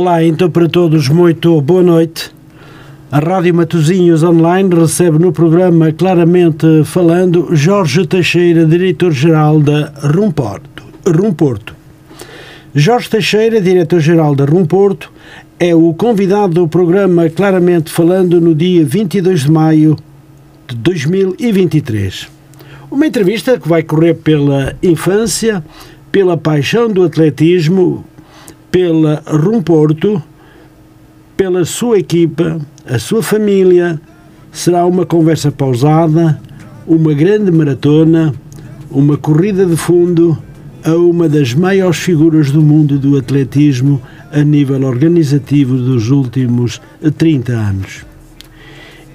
Olá, então para todos, muito boa noite. A Rádio Matozinhos Online recebe no programa Claramente Falando Jorge Teixeira, diretor-geral da Rumporto. Rumporto. Jorge Teixeira, diretor-geral da Rumporto, é o convidado do programa Claramente Falando no dia 22 de maio de 2023. Uma entrevista que vai correr pela infância, pela paixão do atletismo, pela Rumporto, pela sua equipa, a sua família. Será uma conversa pausada, uma grande maratona, uma corrida de fundo a uma das maiores figuras do mundo do atletismo a nível organizativo dos últimos 30 anos.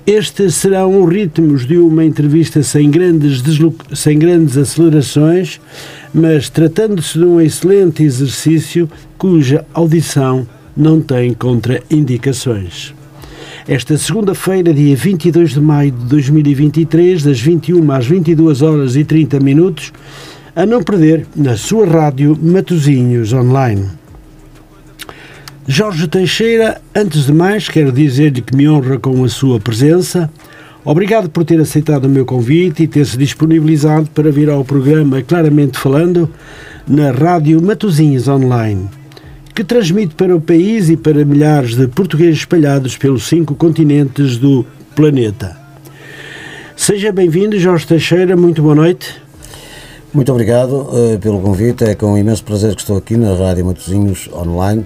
Estes serão os ritmos de uma entrevista sem grandes, sem grandes acelerações, mas tratando-se de um excelente exercício cuja audição não tem contraindicações. Esta segunda-feira, dia 22 de maio de 2023, das 21 às 22 horas e 30 minutos, a não perder na sua rádio Matozinhos Online. Jorge Teixeira, antes de mais, quero dizer-lhe que me honra com a sua presença. Obrigado por ter aceitado o meu convite e ter-se disponibilizado para vir ao programa Claramente Falando na Rádio Matozinhos Online, que transmite para o país e para milhares de portugueses espalhados pelos cinco continentes do planeta. Seja bem-vindo, Jorge Teixeira, muito boa noite. Muito obrigado uh, pelo convite, é com imenso prazer que estou aqui na Rádio Matozinhos Online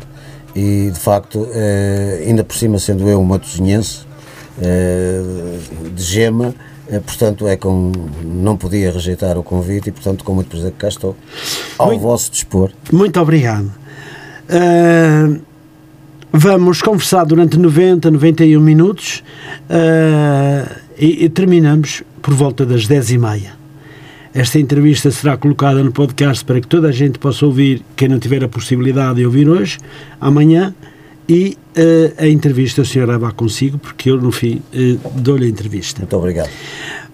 e de facto, eh, ainda por cima sendo eu um matosinhense eh, de gema, eh, portanto é com não podia rejeitar o convite e portanto com muito prazer que cá estou ao muito, vosso dispor. Muito obrigado. Uh, vamos conversar durante 90, 91 minutos uh, e, e terminamos por volta das 10 e meia. Esta entrevista será colocada no podcast para que toda a gente possa ouvir, quem não tiver a possibilidade de ouvir hoje, amanhã, e uh, a entrevista o senhor leva consigo, porque eu, no fim, uh, dou-lhe a entrevista. Muito obrigado.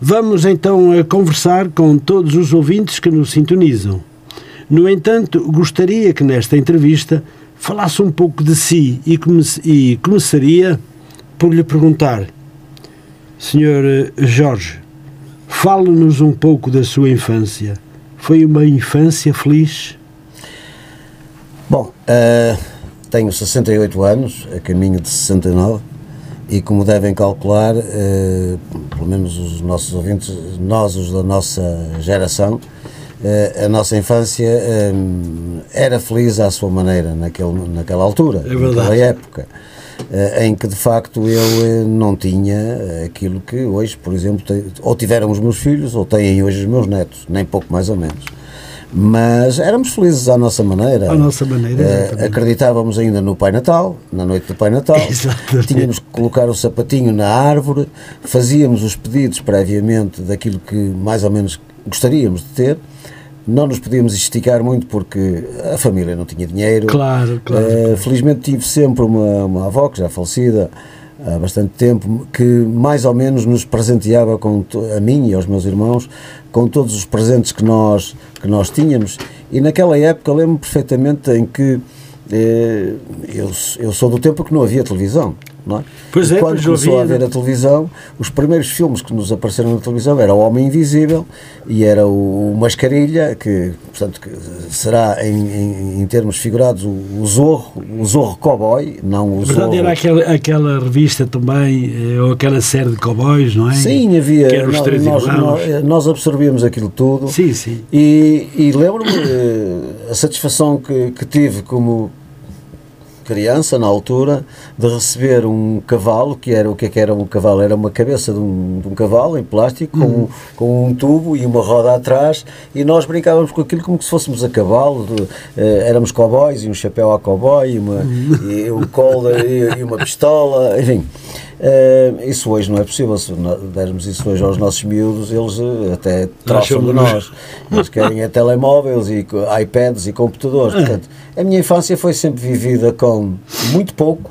Vamos então uh, conversar com todos os ouvintes que nos sintonizam. No entanto, gostaria que nesta entrevista falasse um pouco de si e, come e começaria por lhe perguntar, senhor Jorge, Fale-nos um pouco da sua infância. Foi uma infância feliz? Bom, uh, tenho 68 anos, a caminho de 69, e como devem calcular, uh, pelo menos os nossos ouvintes, nós, os da nossa geração, uh, a nossa infância era feliz à sua maneira naquele, naquela altura, é naquela época. Eh, em que de facto eu eh, não tinha eh, aquilo que hoje, por exemplo, ou tiveram os meus filhos ou têm hoje os meus netos, nem pouco mais ou menos. Mas éramos felizes à nossa maneira. À nossa maneira, Acreditávamos ainda no Pai Natal, na noite do Pai Natal. Exatamente. Tínhamos que colocar o sapatinho na árvore, fazíamos os pedidos previamente daquilo que mais ou menos gostaríamos de ter não nos podíamos esticar muito porque a família não tinha dinheiro. Claro, claro. Uh, felizmente tive sempre uma, uma avó, que já falecida há bastante tempo, que mais ou menos nos presenteava com a mim e aos meus irmãos com todos os presentes que nós, que nós tínhamos. E naquela época lembro-me perfeitamente em que eh, eu, eu sou do tempo que não havia televisão. Não é? Pois é, quando começou a ver a televisão, os primeiros filmes que nos apareceram na televisão era O Homem Invisível e era o, Mascarilha, que, portanto, que será em, em, em, termos figurados o, o, Zorro, o Zorro Cowboy, não o Zorro. era aquela, aquela revista também, eh, ou aquela série de cowboys, não é? Sim, havia. Nós, nós, nós, absorvíamos aquilo tudo. Sim, sim. E, e lembro-me eh, a satisfação que, que tive como criança na altura de receber um cavalo que era o que, é que era um cavalo era uma cabeça de um, de um cavalo em plástico com, uhum. com um tubo e uma roda atrás e nós brincávamos com aquilo como se fôssemos a cavalo de, uh, éramos cowboys e um chapéu a cowboy e, uma, uhum. e um colo e, e uma pistola enfim Uh, isso hoje não é possível. Se dermos isso hoje aos nossos miúdos, eles uh, até troçam de nós. Eles querem é telemóveis e iPads e computadores. Portanto, a minha infância foi sempre vivida com muito pouco,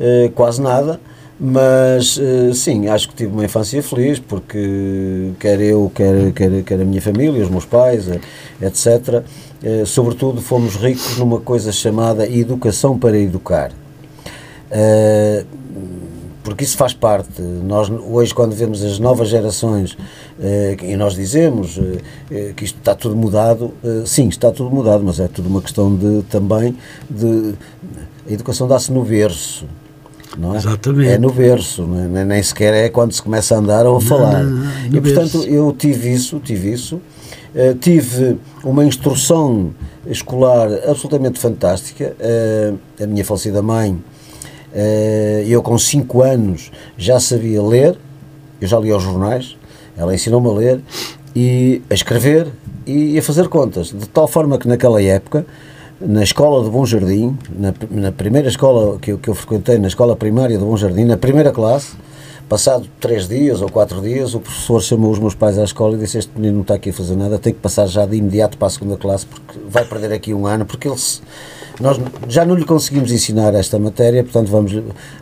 uh, quase nada, Mas sim, acho que tive uma infância feliz porque quer eu, quer, quer, quer a minha família, os meus pais, etc., sobretudo fomos ricos numa coisa chamada educação para educar porque isso faz parte. Nós hoje, quando vemos as novas gerações eh, e nós dizemos eh, eh, que isto está tudo mudado, sim, está tudo mudado, mas é tudo uma questão de também de a educação dá-se no berço. Não é? Exatamente. É no berço, é? nem sequer é quando se começa a andar ou a falar. Não, não, e portanto eu tive isso, tive isso. Uh, tive uma instrução escolar absolutamente fantástica. Uh, a minha falecida mãe eh, eu, com 5 anos, já sabia ler, eu já lia os jornais, ela ensinou-me a ler e a escrever e a fazer contas, de tal forma que naquela época, na escola de Bom Jardim, na, na primeira escola que eu, que eu frequentei, na escola primária de Bom Jardim, na primeira classe, passado três dias ou quatro dias, o professor chamou os meus pais à escola e disse: Este menino não está aqui a fazer nada, tem que passar já de imediato para a segunda classe, porque vai perder aqui um ano, porque ele se nós já não lhe conseguimos ensinar esta matéria, portanto vamos,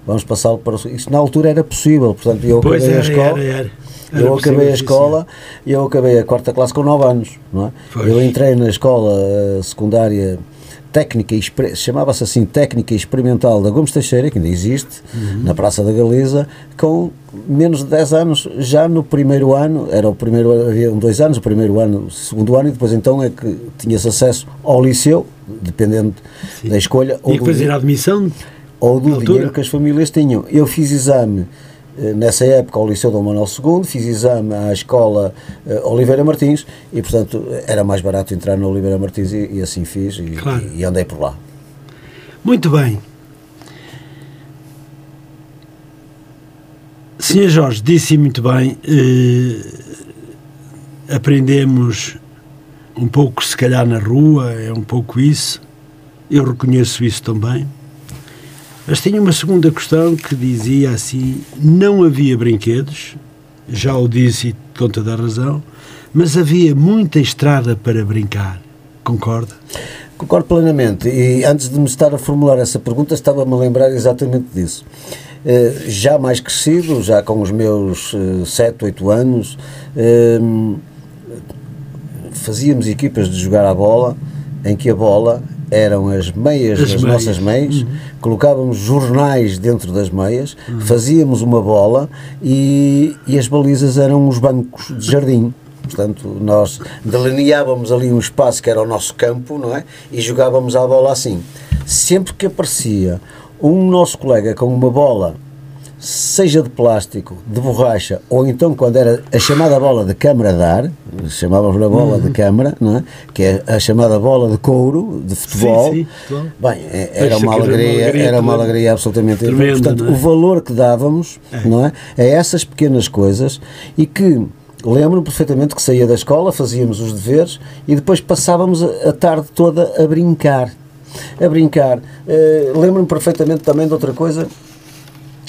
vamos passá-lo para. Isso na altura era possível, portanto eu pois acabei era, a escola. Era, era. eu acabei a escola e eu acabei a quarta classe com 9 anos, não é? Eu entrei na escola uh, secundária técnica, chamava-se assim Técnica Experimental da Gomes Teixeira, que ainda existe, uhum. na Praça da Galiza, com menos de 10 anos, já no primeiro ano, era o primeiro, havia dois anos, o primeiro ano, o segundo ano, e depois então é que tinha-se acesso ao liceu, dependendo Sim. da escolha. Tinha que fazer a admissão? Ou do dinheiro que as famílias tinham. Eu fiz exame nessa época ao Liceu Dom Manuel II, fiz exame à escola uh, Oliveira Martins e, portanto, era mais barato entrar no Oliveira Martins e, e assim fiz e, claro. e, e, andei por lá. Muito bem. Senhor Jorge, disse muito bem, eh, aprendemos um pouco, se calhar, na rua, é um pouco isso. Eu reconheço isso também. Mas tinha uma segunda questão que dizia assim: não havia brinquedos, já o disse com toda a razão, mas havia muita estrada para brincar. Concorda? Concordo plenamente. E antes de me estar a formular essa pergunta, estava-me a lembrar exatamente disso. Uh, já mais crescido, já com os meus uh, 7, 8 anos, uh, fazíamos equipas de jogar a bola, em que a bola eram as meias as das meias. nossas meias, uhum. colocávamos jornais dentro das meias, uhum. fazíamos uma bola e, e as balizas eram os bancos de jardim. Portanto, nós delineávamos ali um espaço que era o nosso campo, não é? E jogávamos a bola assim. Sempre que aparecia um nosso colega com uma bola seja de plástico, de borracha, ou então quando era a chamada bola de câmara dar, chamávamos a bola uhum. de câmara, não é? que é a chamada bola de couro, de futebol, sim, sim. bem, é, era uma, alegria, era uma alegria absolutamente tremenda. Portanto, é? o valor que dávamos é. Não é? a essas pequenas coisas e que lembro perfeitamente que saía da escola, fazíamos os deveres e depois passávamos a, a tarde toda a brincar. A brincar. Uh, lembro-me perfeitamente também de outra coisa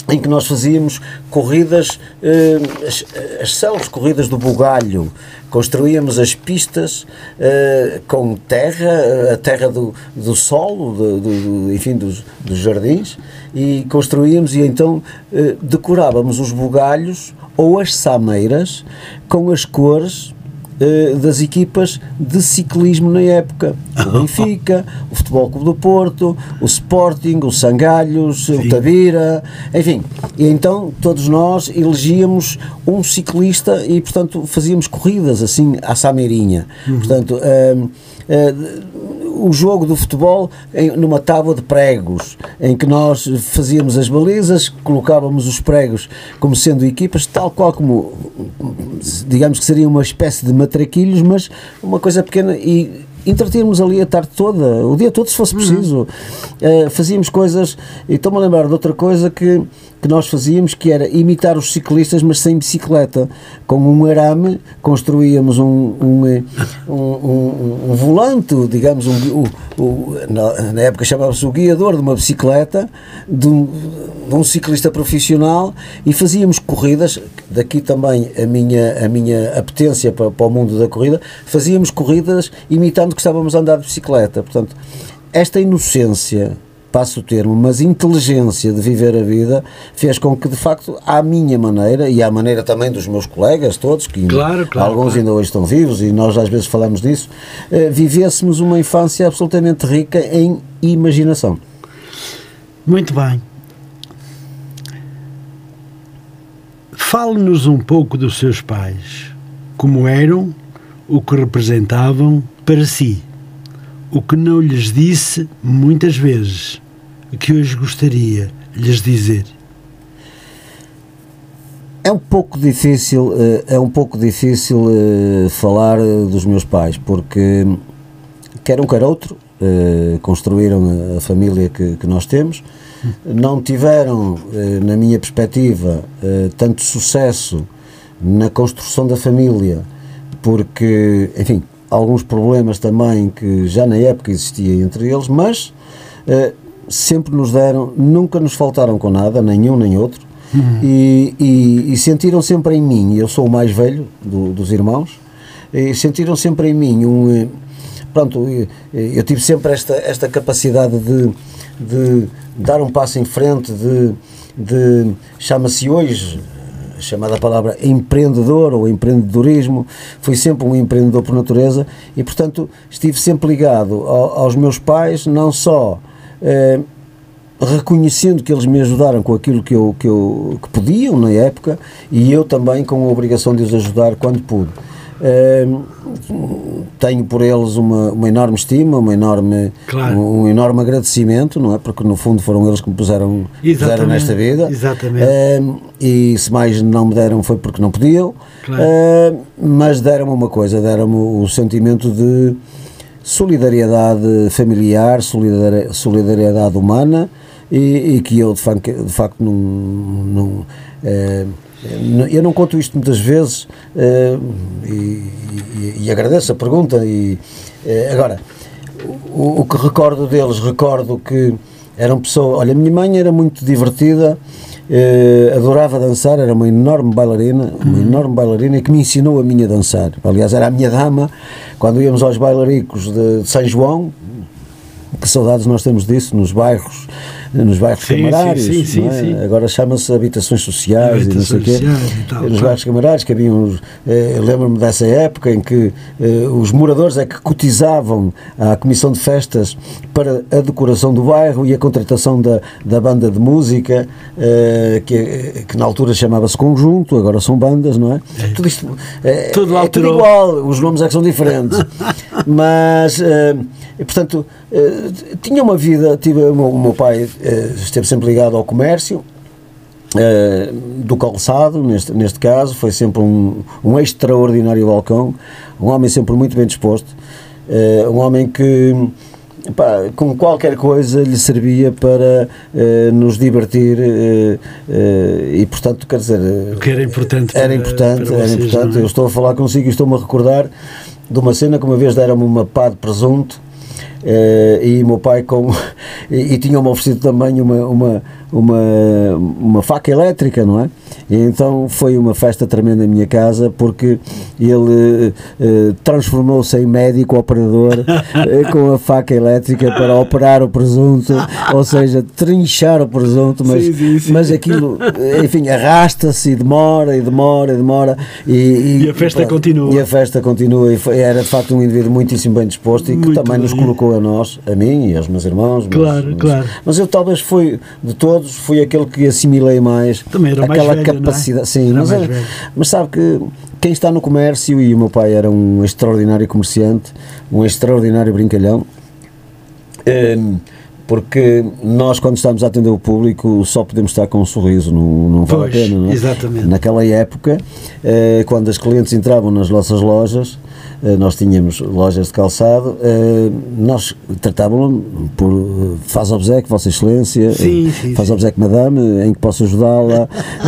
em que nós fazíamos corridas, eh, as, as células corridas do bugalho, construíamos as pistas eh, com terra, a terra do, do solo, do, do, enfim, dos, dos jardins, e construíamos e então eh, decorávamos os bugalhos ou as sameiras com as cores eh, das equipas de ciclismo na época. O Benfica, o Futebol Clube do Porto, o Sporting, o Sangalhos, Sim. o Tabira, enfim. E então todos nós elegíamos um ciclista e, portanto, fazíamos corridas assim à Sameirinha. Uhum. Portanto, uh, o jogo do futebol em, numa tábua de pregos, em que nós fazíamos as balizas, colocávamos os pregos como sendo equipas, tal qual como, digamos que seria uma espécie de matraquilhos, mas uma coisa pequena e entretínhamos ali a tarde toda, o dia todo se fosse uhum. preciso. Uhum. Uh, fazíamos coisas, e estou-me a lembrar de outra coisa que que nós fazíamos, que era imitar os ciclistas, mas sem bicicleta. Com um arame construíamos um, um, um, um, um volante, digamos, um, na, na, época chamava-se o guiador de uma bicicleta, de um, de um, ciclista profissional, e fazíamos corridas, daqui também a minha, a minha apetência para, para o mundo da corrida, fazíamos corridas imitando que estávamos a andar de bicicleta. Portanto, esta inocência passo o termo, mas inteligência de viver a vida fez com que, de facto, à minha maneira e à maneira também dos meus colegas todos, que claro, claro, alguns claro. ainda hoje estão vivos e nós às vezes falamos disso, uh, vivêssemos uma infância absolutamente rica em imaginação. Muito bem. Fale-nos um pouco dos seus pais. Como eram, o que representavam para si, o que não lhes disse muitas vezes, que hoje gostaria lhes dizer. É um pouco difícil, é um pouco difícil falar dos meus pais, porque quer um quer outro, construíram a família que, que nós temos, não tiveram, na minha perspectiva, tanto sucesso na construção da família, porque, enfim, alguns problemas também que já na época existia entre eles, mas sempre nos deram, nunca nos faltaram com nada, nenhum nem outro, uhum. e, e, e, sentiram sempre em mim, eu sou o mais velho do, dos irmãos, e sentiram sempre em mim um. Pronto, eu, eu tive sempre esta, esta capacidade de, de dar um passo em frente, de, de chama-se hoje, chamada palavra empreendedor ou empreendedorismo, fui sempre um empreendedor por natureza e, portanto, estive sempre ligado ao, aos meus pais, não só eh, reconhecendo que eles me ajudaram com aquilo que, eu, que, eu, que podiam na época e eu também com a obrigação de os ajudar quando pude. Uh, tenho por eles uma, uma enorme estima, uma enorme, claro. um, um, enorme agradecimento, não é? Porque no fundo foram eles que me puseram, puseram nesta vida. Exatamente. Uh, e se mais não me deram foi porque não podiam, claro. mas deram-me uma coisa, deram-me o sentimento de solidariedade familiar, solidariedade, humana e, e, que eu de facto, de facto não, não eu não conto isto muitas vezes uh, e, e, e, agradeço a pergunta. E, uh, agora, o, o, que recordo deles, recordo que eram pessoas. Olha, a minha mãe era muito divertida, uh, adorava dançar, era uma enorme bailarina, uma enorme bailarina que me ensinou a mim a dançar. Aliás, era a minha dama quando íamos aos bailaricos de, de São João. Que saudades nós temos disso nos bairros nos bairros sim, camarários, sim, sim, é? agora chama-se habitações sociais habitações e não sei o quê. Tal, nos bairros camarários que haviam, eh, lembro-me dessa época em que eh, os moradores é que cotizavam à comissão de festas para a decoração do bairro e a contratação da, da banda de música, eh, que, que na altura chamava-se conjunto, agora são bandas, não é? é. Tudo isto é, tudo, é tudo igual, os nomes é que são diferentes. Mas, portanto, tinha uma vida, tive, o meu, o meu pai esteve sempre ligado ao comércio, Uh, do calçado, neste, neste caso, foi sempre um, um extraordinário balcão, um homem sempre muito bem disposto, uh, um homem que pá, com qualquer coisa lhe servia para uh, nos divertir e portanto quer dizer o que era importante era importante, para era vocês, importante. É? eu estou a falar consigo e estou-me a recordar de uma cena que uma vez deram-me uma pá de presunto Uh, e meu pai com e, e tinha-me oferecido também uma, uma, uma, uma faca elétrica, não é? E então foi uma festa tremenda em minha casa porque ele uh, transformou-se em médico operador uh, com a faca elétrica para operar o presunto, ou seja, trinchar o presunto, mas, sim, sim, sim. mas aquilo, enfim, arrasta-se e demora e demora e demora e, e, e a festa pronto, continua. E a festa continua e foi, era de facto um indivíduo muitíssimo bem disposto e que Muito também nos bem. colocou a nós, a mim e aos meus irmãos. Claro, mas, claro. Mas eu talvez fui, de todos, fui aquele que assimilei mais Também era mais aquela velho, capacidade. não é? Sim, Era mas, mais é- velho. mas sabe que quem está no comércio, e o meu pai era um extraordinário comerciante, um extraordinário brincalhão, hum, porque nós, quando estamos a atender o público, só podemos estar com um sorriso, não, não vale Pois, a pena, não é? exatamente. Naquela época, eh, quando as clientes entravam nas nossas lojas, eh, nós tínhamos lojas de calçado, eh, nós tratávamos por faz obsequio, Vossa Excelência, Sim, sim, faz sim. obsequio, Madame, em que posso ajudá-la.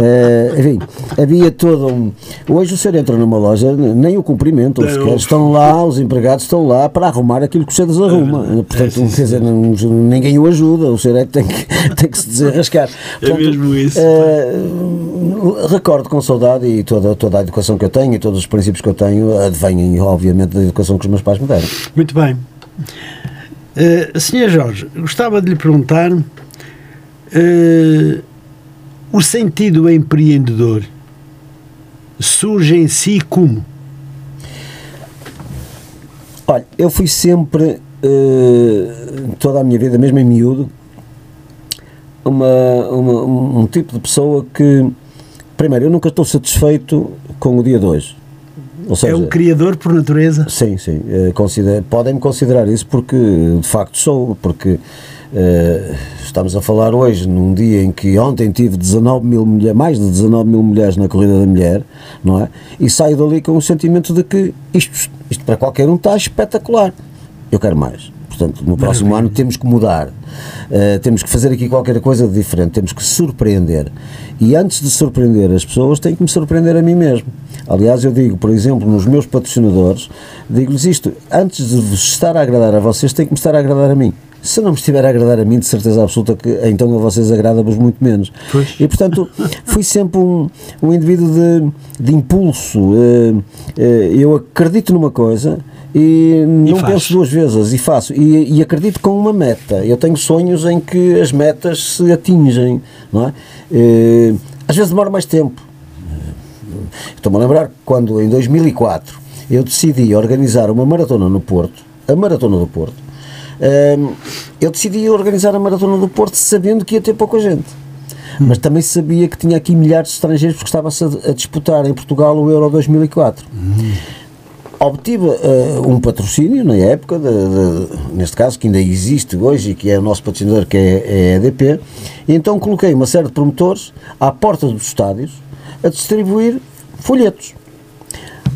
enfim, havia todo um. Hoje o senhor entra numa loja, nem o sequer estão lá, os empregados estão lá para arrumar aquilo que o senhor desarruma. É, Portanto, sim, quer dizer, não- ninguém o ajuda, o senhor é que tem que, tem que se desenrascar. É mesmo isso. eh, recordo com saudade e toda, toda a educação que eu tenho e todos os princípios que eu tenho advêm, obviamente, da educação que os meus pais me deram. Muito bem. Uh, Senhor Jorge, gostava de lhe perguntar uh, o sentido empreendedor surge em si como? Olha, eu fui sempre, uh, toda a minha vida, mesmo em miúdo, uma, uma, um tipo de pessoa que, primeiro, eu nunca estou satisfeito com o dia de hoje. Seja, é um criador por natureza? Sim, sim. Podem-me considerar isso porque, de facto, sou, porque Uh, estamos a falar hoje num dia em que ontem tive 19 mil mulheres, mais de 19 mil mulheres na corrida da mulher, não é? E saio dali com o sentimento de que isto, isto para qualquer um está espetacular. Eu quero mais. Portanto, no próximo ano temos que mudar, uh, temos que fazer aqui qualquer coisa de diferente, temos que surpreender. E antes de surpreender as pessoas, tenho que me surpreender a mim mesmo. Aliás, eu digo, por exemplo, nos meus patrocinadores, digo-lhes isto: antes de vos estar a agradar a vocês, tem que me estar a agradar a mim se não me estiver a agradar a mim, de certeza absoluta que então a vocês agrada-vos muito menos. Pois. E portanto, fui sempre um, um indivíduo de, de impulso. Uh, uh, eu acredito numa coisa e não e penso duas vezes e faço. E, e, acredito com uma meta. Eu tenho sonhos em que as metas se atingem, não é? Uh, às vezes demora mais tempo. Estou-me a lembrar quando em 2004 eu decidi organizar uma maratona no Porto, a Maratona do Porto, eu decidi organizar a Maratona do Porto sabendo que ia ter pouca gente. Mas também sabia que tinha aqui milhares de estrangeiros porque estava-se a, a, disputar em Portugal o Euro 2004. Uhum. Obtive uh, um patrocínio na época, de, de, neste caso, que ainda existe hoje e que é o nosso patrocinador, que é, é a EDP, e então coloquei uma série de promotores à porta dos estádios a distribuir folhetos.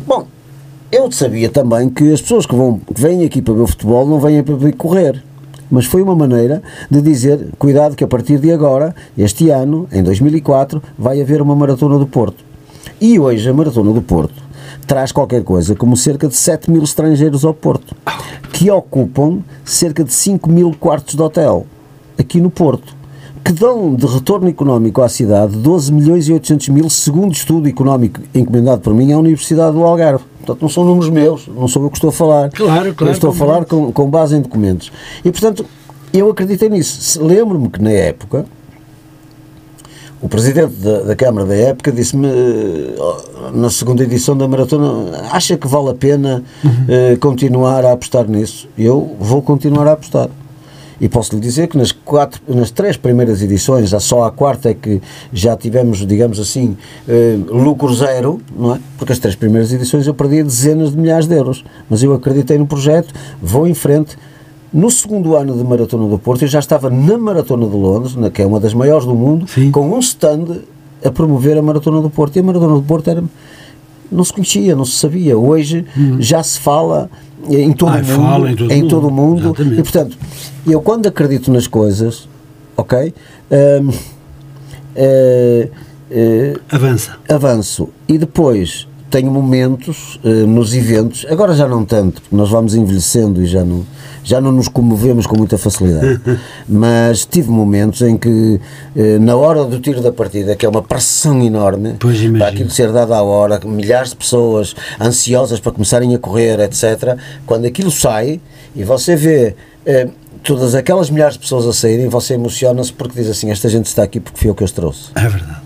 Bom, eu sabia também que as pessoas que, vão, que vêm aqui para ver o futebol não vêm para ver correr. Mas foi uma maneira de dizer: cuidado, que a partir de agora, este ano, em 2004, vai haver uma maratona do Porto. E hoje a maratona do Porto traz qualquer coisa como cerca de 7 mil estrangeiros ao Porto, que ocupam cerca de 5 mil quartos de hotel aqui no Porto que dão de retorno económico à cidade 12 milhões e 800 mil, segundo estudo económico encomendado por mim à Universidade do Algarve. Portanto, não são números meus, não sou eu que estou a falar. Claro, claro. Eu estou a falar com, com base em documentos. E, portanto, eu acreditei nisso. Lembro-me que, na época, o presidente da, da Câmara da época disse-me, eh, na segunda edição da maratona, acha que vale a pena uhum. uh, continuar a apostar nisso? Eu vou continuar a apostar. E posso lhe dizer que nas, quatro, nas três primeiras edições, só a quarta é que já tivemos, digamos assim, eh, lucro zero, não é? Porque as três primeiras edições eu perdia dezenas de milhares de euros. Mas eu acreditei no projeto, vou em frente. No segundo ano de Maratona do Porto, eu já estava na Maratona de Londres, na, que é uma das maiores do mundo, Sim. com um stand a promover a Maratona do Porto. E a Maratona do Porto era, não se conhecia, não se sabia. Hoje hum. já se fala em todo o mundo, fala em todo, em todo o mundo. E portanto, eu quando acredito nas coisas, ok? Um, uh, uh, Avança. Avanço. E depois tenho momentos uh, nos eventos, agora já não tanto, porque nós vamos envelhecendo e já não, já não nos comovemos com muita facilidade. Mas tive momentos em que, uh, na hora do tiro da partida, que é uma pressão enorme, para aquilo ser dado à hora, milhares de pessoas ansiosas para começarem a correr, etc., quando aquilo sai e você vê. Uh, todas aquelas milhares de pessoas a saírem, você emociona-se porque diz assim: Esta gente está aqui porque foi eu que os trouxe. É verdade.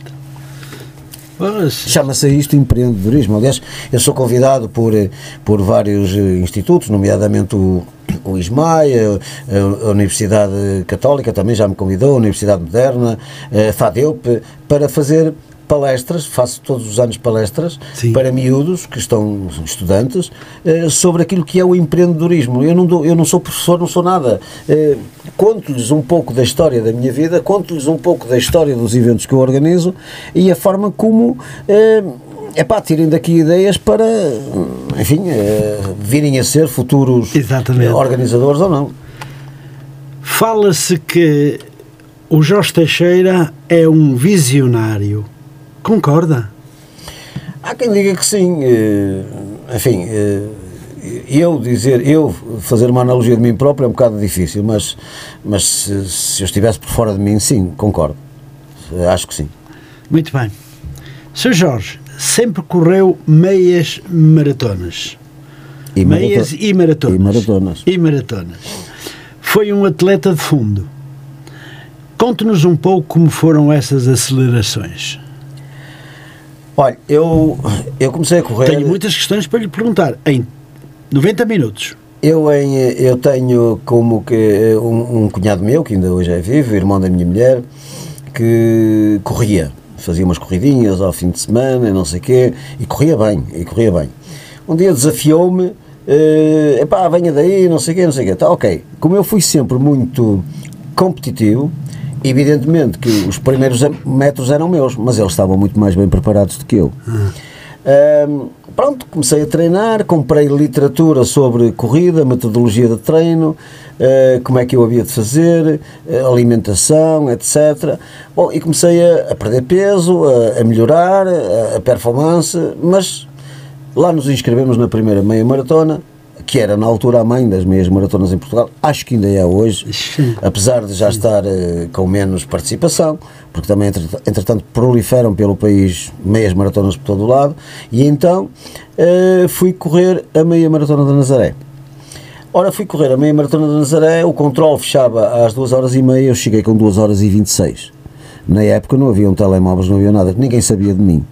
Chama-se isto empreendedorismo. Aliás, eu sou convidado por, eh, por vários eh, institutos, nomeadamente o, o ISMAI, a, a, Universidade Católica também já me convidou, a Universidade Moderna, a FADEUP, para fazer palestras, faço todos os anos palestras Sim. para miúdos que estão estudantes eh, sobre aquilo que é o empreendedorismo. Eu não, dou, eu não sou professor, não sou nada. Eh, conto-lhes um pouco da história da minha vida, conto-lhes um pouco da história dos eventos que eu organizo e a forma como. é eh, pá, tirem daqui ideias para, enfim, virem a ser futuros Exatamente. organizadores ou não. Fala-se que o Jorge Teixeira é um visionário Concorda? Há quem diga que sim. Eh, enfim, eh, eu dizer, eu fazer uma analogia de mim próprio é um bocado difícil, mas, mas se, se eu estivesse por fora de mim, sim, concordo. Acho que sim. Muito bem. Sr. Jorge, sempre correu meias maratonas. E meias e maratonas. E maratonas. E maratonas. foi um atleta de fundo. Conte-nos um pouco como foram essas acelerações. Olha, eu, eu comecei a correr. Tenho muitas questões para lhe perguntar em 90 minutos. Eu, em, eu tenho como que um, um, cunhado meu, que ainda hoje é vivo, irmão da minha mulher, que corria, fazia umas corridinhas ao fim de semana, não sei o quê, e corria bem, e corria bem. Um dia desafiou-me, uh, epá, venha daí, não sei o quê, não sei o quê. Tá, ok. Como eu fui sempre muito competitivo, evidentemente que os primeiros metros eram meus, mas eles estavam muito mais bem preparados do que eu. Uhum. Um, pronto, comecei a treinar, comprei literatura sobre corrida, metodologia de treino, uh, como é que eu havia de fazer, uh, alimentação, etc. Bom, e comecei a, a perder peso, a, a melhorar a, a performance, mas lá nos inscrevemos na primeira meia maratona, que era na altura a mãe das meias maratonas em Portugal, acho que ainda é hoje, apesar de já estar uh, com menos participação, porque também entretanto proliferam pelo país meias maratonas por todo o lado, e então uh, fui correr a meia maratona da Nazaré. Ora, fui correr a meia maratona da Nazaré, o controle fechava às 2 horas e meia, eu cheguei com 2 horas e 26. Na época não havia um telemóveis, não havia nada, ninguém sabia de mim.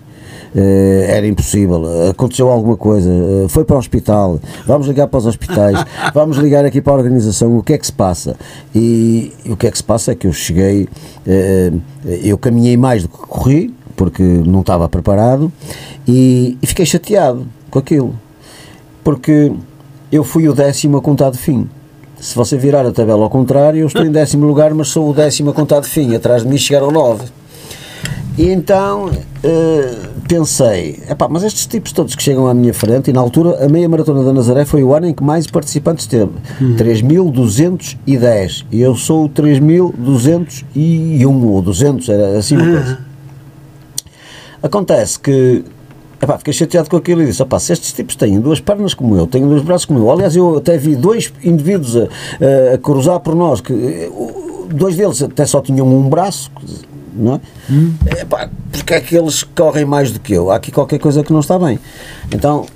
Uh, era impossível. Aconteceu alguma coisa, uh, foi para o hospital, vamos ligar para os hospitais, vamos ligar aqui para a organização, o que é que se passa? E, o que é que se passa é que eu cheguei, uh, eu caminhei mais do que corri, porque não estava preparado, e, e fiquei chateado com aquilo, porque eu fui o décimo a contar de fim. Se você virar a tabela ao contrário, eu estou em décimo lugar, mas sou o décimo a contar de fim. Atrás de mim chegaram nove. E então uh, pensei, epá, mas estes tipos todos que chegam à minha frente, e na altura a meia maratona da Nazaré foi o ano em que mais participantes teve, uhum. 3.210, e eu sou o 3.201 ou 200, era assim uma coisa. Acontece que Epá, fiquei chateado com aquilo e disse: opá, se estes tipos têm duas pernas como eu, têm dois braços como eu, aliás, eu até vi dois indivíduos a, a, a cruzar por nós, que dois deles até só tinham um braço, não é? Hum. é pá, porque é que eles correm mais do que eu? Há aqui qualquer coisa que não está bem. Então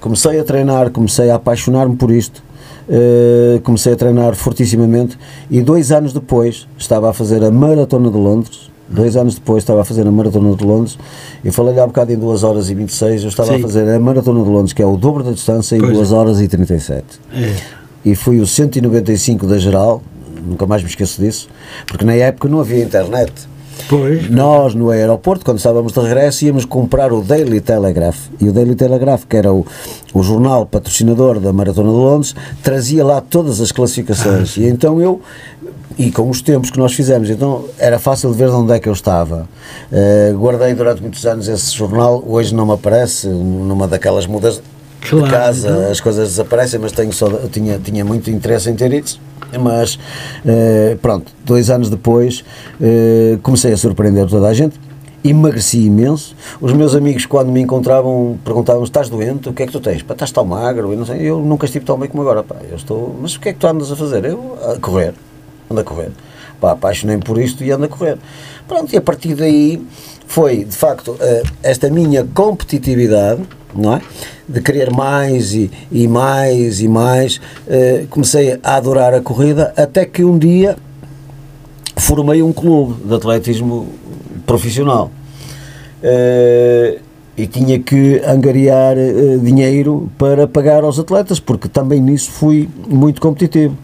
comecei a treinar, comecei a apaixonar-me por isto. Uh, comecei a treinar fortissimamente e dois anos depois estava a fazer a Maratona de Londres dois anos depois estava a fazer a Maratona de Londres e falei-lhe há bocado em 2 horas e 26 eu estava Sim. a fazer a Maratona de Londres que é o dobro da distância em 2 é. horas e 37 é. e fui o 195 da geral nunca mais me esqueço disso porque na época não havia internet Pois. Nós, no aeroporto, quando estávamos de regresso, íamos comprar o Daily Telegraph. E o Daily Telegraph, que era o, o jornal patrocinador da Maratona de Londres, trazia lá todas as classificações. Ah, e então eu e com os tempos que nós fizemos, então era fácil de ver de onde é que eu estava. Uh, guardei durante muitos anos esse jornal, hoje não me aparece, numa daquelas mudas claro, de casa, as coisas desaparecem, mas tenho só, tinha, tinha muito interesse em ter isso. Mas uh, pronto, dois anos depois uh, comecei a surpreender toda a gente. Emagreci imenso. Os meus amigos, quando me encontravam, perguntavam: Estás doente? O que é que tu tens? Pá, estás tão magro? Eu, não sei, eu nunca estive tão bem como agora. Pá, eu estou, mas o que é que tu andas a fazer? Eu a correr. Ando a correr. Pá, apaixonei-me por isto e ando a correr. Pronto, e a partir daí foi, de facto, uh, esta minha competitividade não é? De querer mais e, e mais e mais. Uh, comecei a adorar a corrida até que um dia formei um clube de atletismo profissional. Uh, e tinha que angariar uh, dinheiro para pagar aos atletas, porque também nisso fui muito competitivo.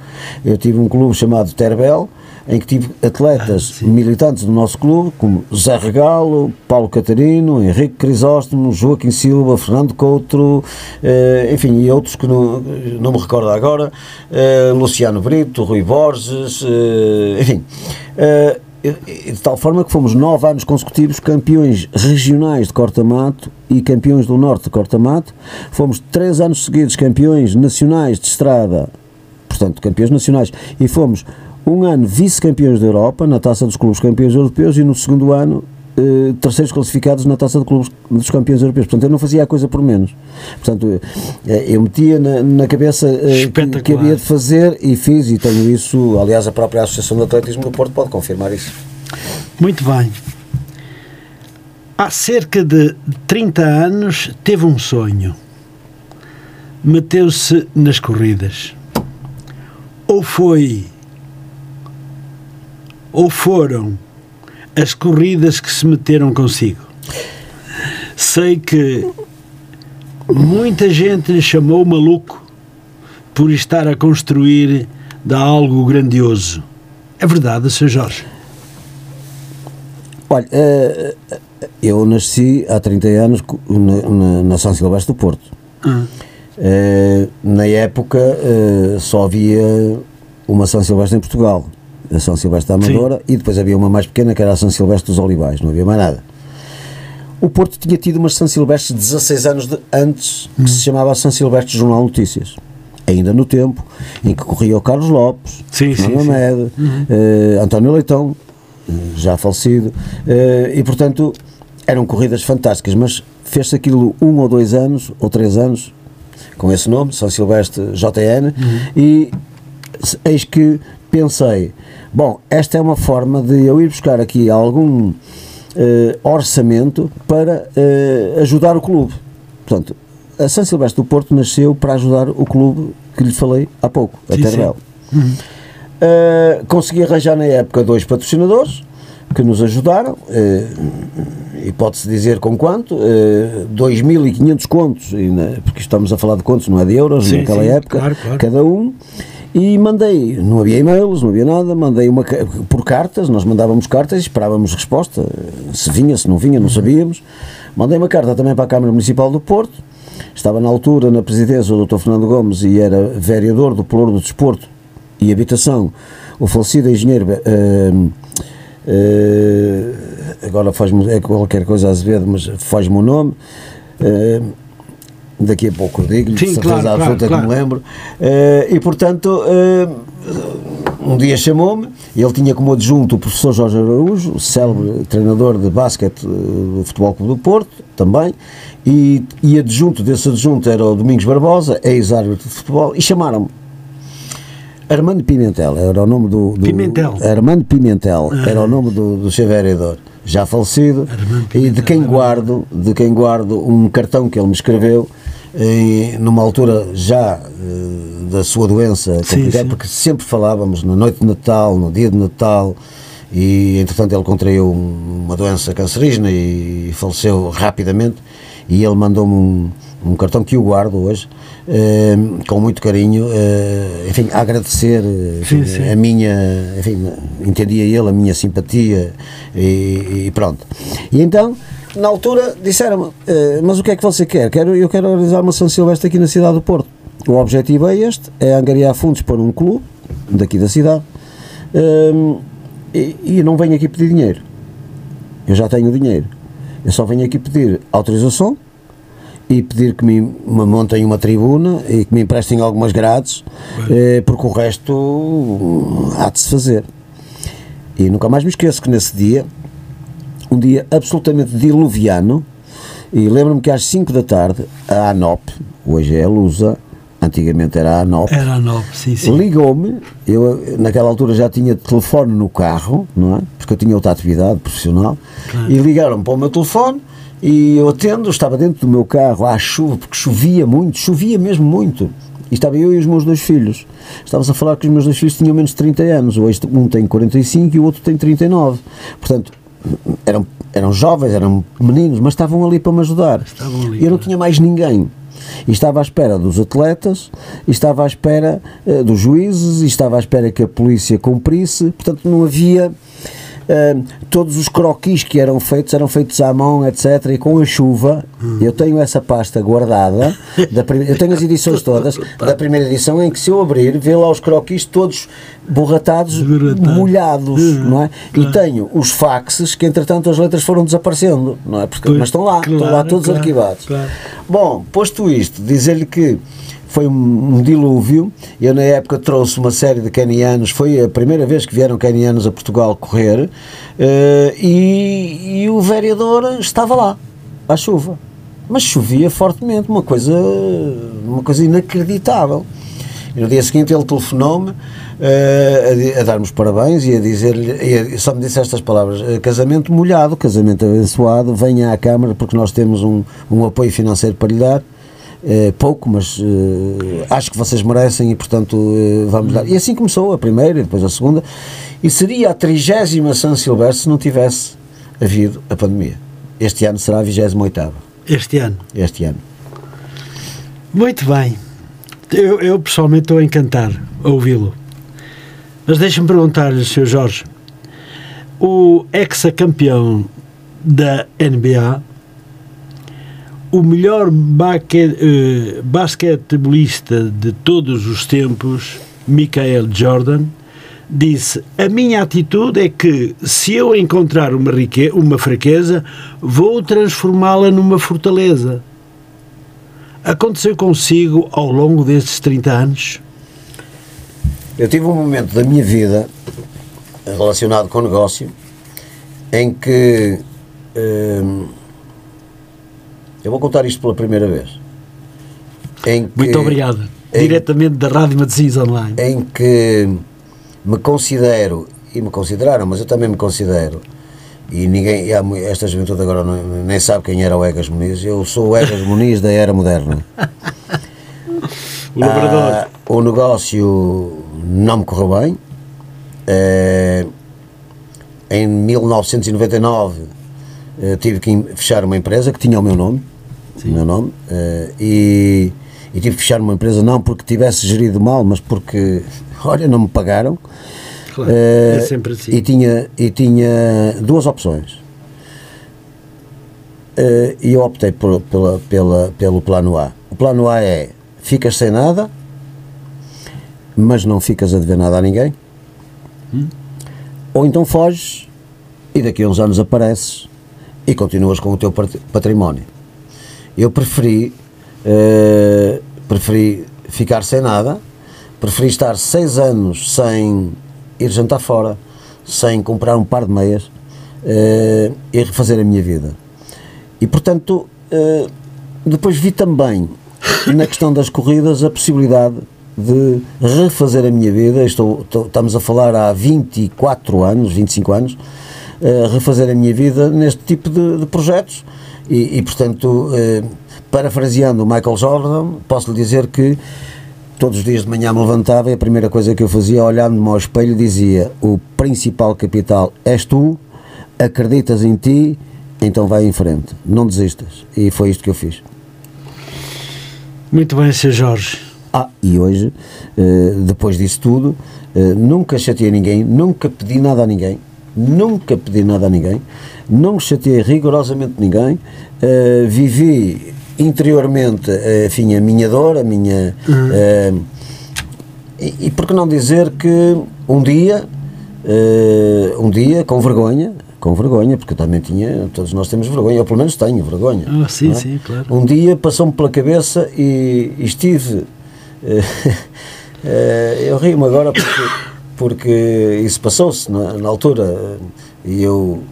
Eu tive um clube chamado Terbel, em que tive atletas ah, militantes do nosso clube, como Zé Regalo, Paulo Catarino, Henrique Crisóstomo, Joaquim Silva, Fernando Coutro, eh, enfim, e outros que não, não me recordo agora, eh, Luciano Brito, Rui Borges, eh, enfim. Eh, de tal forma que fomos nove anos consecutivos campeões regionais de corta-mato e campeões do norte de corta-mato. Fomos três anos seguidos campeões nacionais de estrada, portanto, campeões nacionais, e fomos um ano vice-campeões da Europa, na taça dos clubes campeões europeus, e no segundo ano eh, terceiros classificados na taça de clubes dos campeões europeus. Portanto, eu não fazia a coisa por menos. Portanto, eh, eu metia na, na cabeça eh, que, que, havia de fazer e fiz, e tenho isso. Aliás, a própria Associação de Atletismo do Porto pode confirmar isso. Muito bem. Há cerca de 30 anos teve um sonho. Meteu-se nas corridas ou foi ou foram as corridas que se meteram consigo? Sei que muita gente lhe chamou maluco por estar a construir de algo grandioso. É verdade, Sr. Jorge? Olha, eh, eu nasci há 30 anos na, São Silvestre do Porto. Ah, Eh, na época eh, só havia uma São Silvestre em Portugal, a São Silvestre da Amadora, e depois havia uma mais pequena que era a São Silvestre dos Olivais, não havia mais nada. O Porto tinha tido umas São Silvestres 16 anos de- antes, que se chamava São Silvestre Jornal Notícias. Ainda no tempo em que corria o Carlos Lopes, Sim, sim, sim. Amed, eh, António Leitão, eh, já falecido, eh, e portanto eram corridas fantásticas, mas fez-se aquilo um ou dois anos, ou três anos, com esse nome, São Silvestre JN, e se- eis que pensei, bom, esta é uma forma de eu ir buscar aqui algum eh, orçamento para eh, ajudar o clube. Portanto, a São Silvestre do Porto nasceu para ajudar o clube que lhe falei há pouco, a Sim, sim. Terbel. Uh, consegui arranjar na época dois patrocinadores que nos ajudaram, uh, e pode-se dizer com quanto, uh, 2.500 contos, porque estamos a falar de contos, não é de euros, Sim, naquela sim, época, claro, claro. cada um, e mandei, não havia e-mails, não havia nada, mandei uma por cartas, nós mandávamos cartas e esperávamos resposta, se vinha, se não vinha, não sabíamos. Mandei uma carta também para a Câmara Municipal do Porto, estava na altura na presidência o Dr. Fernando Gomes e era vereador do Pelouro do Desporto e Habitação, o falecido engenheiro. eh, eh, agora faz-me é qualquer coisa Azevedo, mas faz-me o nome. eh, daqui a pouco digo-lhe, certeza claro, claro, absoluta claro. que me lembro. Eh, e portanto, eh, um dia chamou-me, ele tinha como adjunto o professor Jorge Araújo, célebre treinador de basquete eh, do Futebol Clube do Porto, também, e, e adjunto desse adjunto era o Domingos Barbosa, ex-árbitro de futebol, e chamaram-me. Armando Pimentel era o nome do. do Pimentel. Armando Pimentel era o nome do, do seu vereador, já falecido, e de quem guardo, de quem guardo um cartão que ele me escreveu numa altura já eh, da sua doença Sim, sim. porque sempre falávamos na noite de Natal, no dia de Natal, e entretanto ele contraiu um- uma doença cancerígena e faleceu rapidamente, e ele mandou-me um, um cartão que eu guardo hoje, eh, com muito carinho, eh, enfim, a agradecer enfim, sim. a minha, enfim, entendia ele a minha simpatia e, e pronto. E então, na altura, disseram-me, "Eh, mas o que é que você quer? quero Eu quero organizar uma São Silvestre aqui na cidade do Porto. O objetivo é este, é angariar fundos para um clube daqui da cidade Hum, e, e não venho aqui pedir dinheiro. Eu já tenho dinheiro. Eu só venho aqui pedir autorização e pedir que me, me montem uma tribuna e que me emprestem algumas grades, eh, porque o resto hum, há de se fazer. E nunca mais me esqueço que nesse dia, um dia absolutamente diluviano, e lembro-me que às 5 da tarde, a ANOP, hoje é a Lusa, antigamente era a ANOP, Era a nove, sim, sim. Ligou-me, eu naquela altura já tinha telefone no carro, não é? Porque eu tinha outra atividade profissional, Claro. e ligaram-me para o meu telefone e eu atendo, estava dentro do meu carro à chuva, porque chovia muito, chovia mesmo muito. E estava eu e os meus dois filhos. Estávamos a falar que os meus dois filhos tinham menos de 30 anos, hoje um tem 45 e o outro tem 39. Portanto, eram, eram jovens, eram meninos, mas estavam ali para me ajudar. Ali, eu não claro. tinha mais ninguém. E estava à espera dos atletas, e estava à espera eh, dos juízes, e estava à espera que a polícia cumprisse, portanto não havia. Todos os croquis que eram feitos eram feitos à mão, etc. E com a chuva, eu tenho essa pasta guardada, da eu tenho as edições todas, da primeira edição, em que se eu abrir, vê lá os croquis todos borratados, molhados, Hum, não é? E tenho os faxes que entretanto as letras foram desaparecendo, não é? Porque, Pois, mas estão lá, estão lá claro, todos claro, arquivados. claro. Bom, posto isto, dizer-lhe que foi um, um dilúvio. Eu, na época, trouxe uma série de canianos. Foi a primeira vez que vieram canianos a Portugal correr. eh, e, e o vereador estava lá, à chuva. Mas chovia fortemente, uma coisa, uma coisa inacreditável. E no dia seguinte ele telefonou-me eh, a a, dar-me os parabéns e a dizer-lhe, só me disse estas palavras: eh, casamento molhado, casamento abençoado, venha à Câmara porque nós temos um, um apoio financeiro para lhe dar É pouco, mas eh, acho que vocês merecem e, portanto, eh, vamos dar. E assim começou a primeira e depois a segunda. E seria a trigésima São Silvestre se não tivesse havido a pandemia. Este ano será a 28 Este ano. Este ano. Muito bem. Eu, eu pessoalmente estou a encantar a ouvi-lo. Mas deixa-me perguntar-lhe, Sr. Jorge, o ex-campeão da NBA, o melhor uh, basquetebolista de todos os tempos, Michael Jordan, disse: A minha atitude é que, se eu encontrar uma, rique uma fraqueza, vou transformá-la numa fortaleza. Aconteceu consigo ao longo destes 30 anos? Eu tive um momento da minha vida relacionado com o negócio em que. Hum, eu vou contar isto pela primeira vez. Que, Muito obrigado. Em, Diretamente da Rádio Matosinhos Online. Em que me considero, e me consideraram, mas eu também me considero, e ninguém, esta juventude agora não, nem sabe quem era o Egas Muniz, eu sou o Egas Muniz da era moderna. o ah, o negócio não me correu bem. Ah, em 1999 ah, tive que fechar uma empresa que tinha o meu nome, o meu nome ah, e, e tive que fechar uma empresa não porque tivesse gerido mal, mas porque olha, não me pagaram. Claro, uh, é sempre assim. E tinha, e tinha duas opções. Uh, e eu optei por, pela, pela, pelo plano A. O plano A é ficas sem nada, mas não ficas a dever nada a ninguém. Hum? Ou então foges e daqui a uns anos apareces e continuas com o teu património. Eu preferi, uh, preferi ficar sem nada Preferi estar seis anos sem ir jantar fora, sem comprar um par de meias uh, e refazer a minha vida. E portanto, uh, depois vi também na questão das corridas a possibilidade de refazer a minha vida. Estou, estou estamos a falar há 24 anos, 25 anos, uh, refazer a minha vida neste tipo de, de projetos. E, e portanto, parafraseando o Michael Jordan, posso lhe dizer que todos os dias de manhã me levantava e a primeira coisa que eu fazia, olhando-me ao espelho, dizia: O principal capital és tu, acreditas em ti, então vai em frente, não desistas. E foi isto que eu fiz. Muito bem, Sr. Jorge. Ah, e hoje, eh, depois disso tudo, eh, nunca chateei ninguém, nunca pedi nada a ninguém, nunca pedi nada a ninguém, não chateei rigorosamente ninguém, eh, vivi interiormente, eh, enfim, a minha dor, a minha. Uhum. Uh, e, e por que não dizer que um dia, uh, um dia, com vergonha, com vergonha, porque eu também tinha, todos nós temos vergonha, eu pelo menos tenho vergonha. Ah, sim, é? sim, claro. Um dia passou-me pela cabeça e, e estive. eu rio-me agora porque, porque isso passou-se na, na altura e eu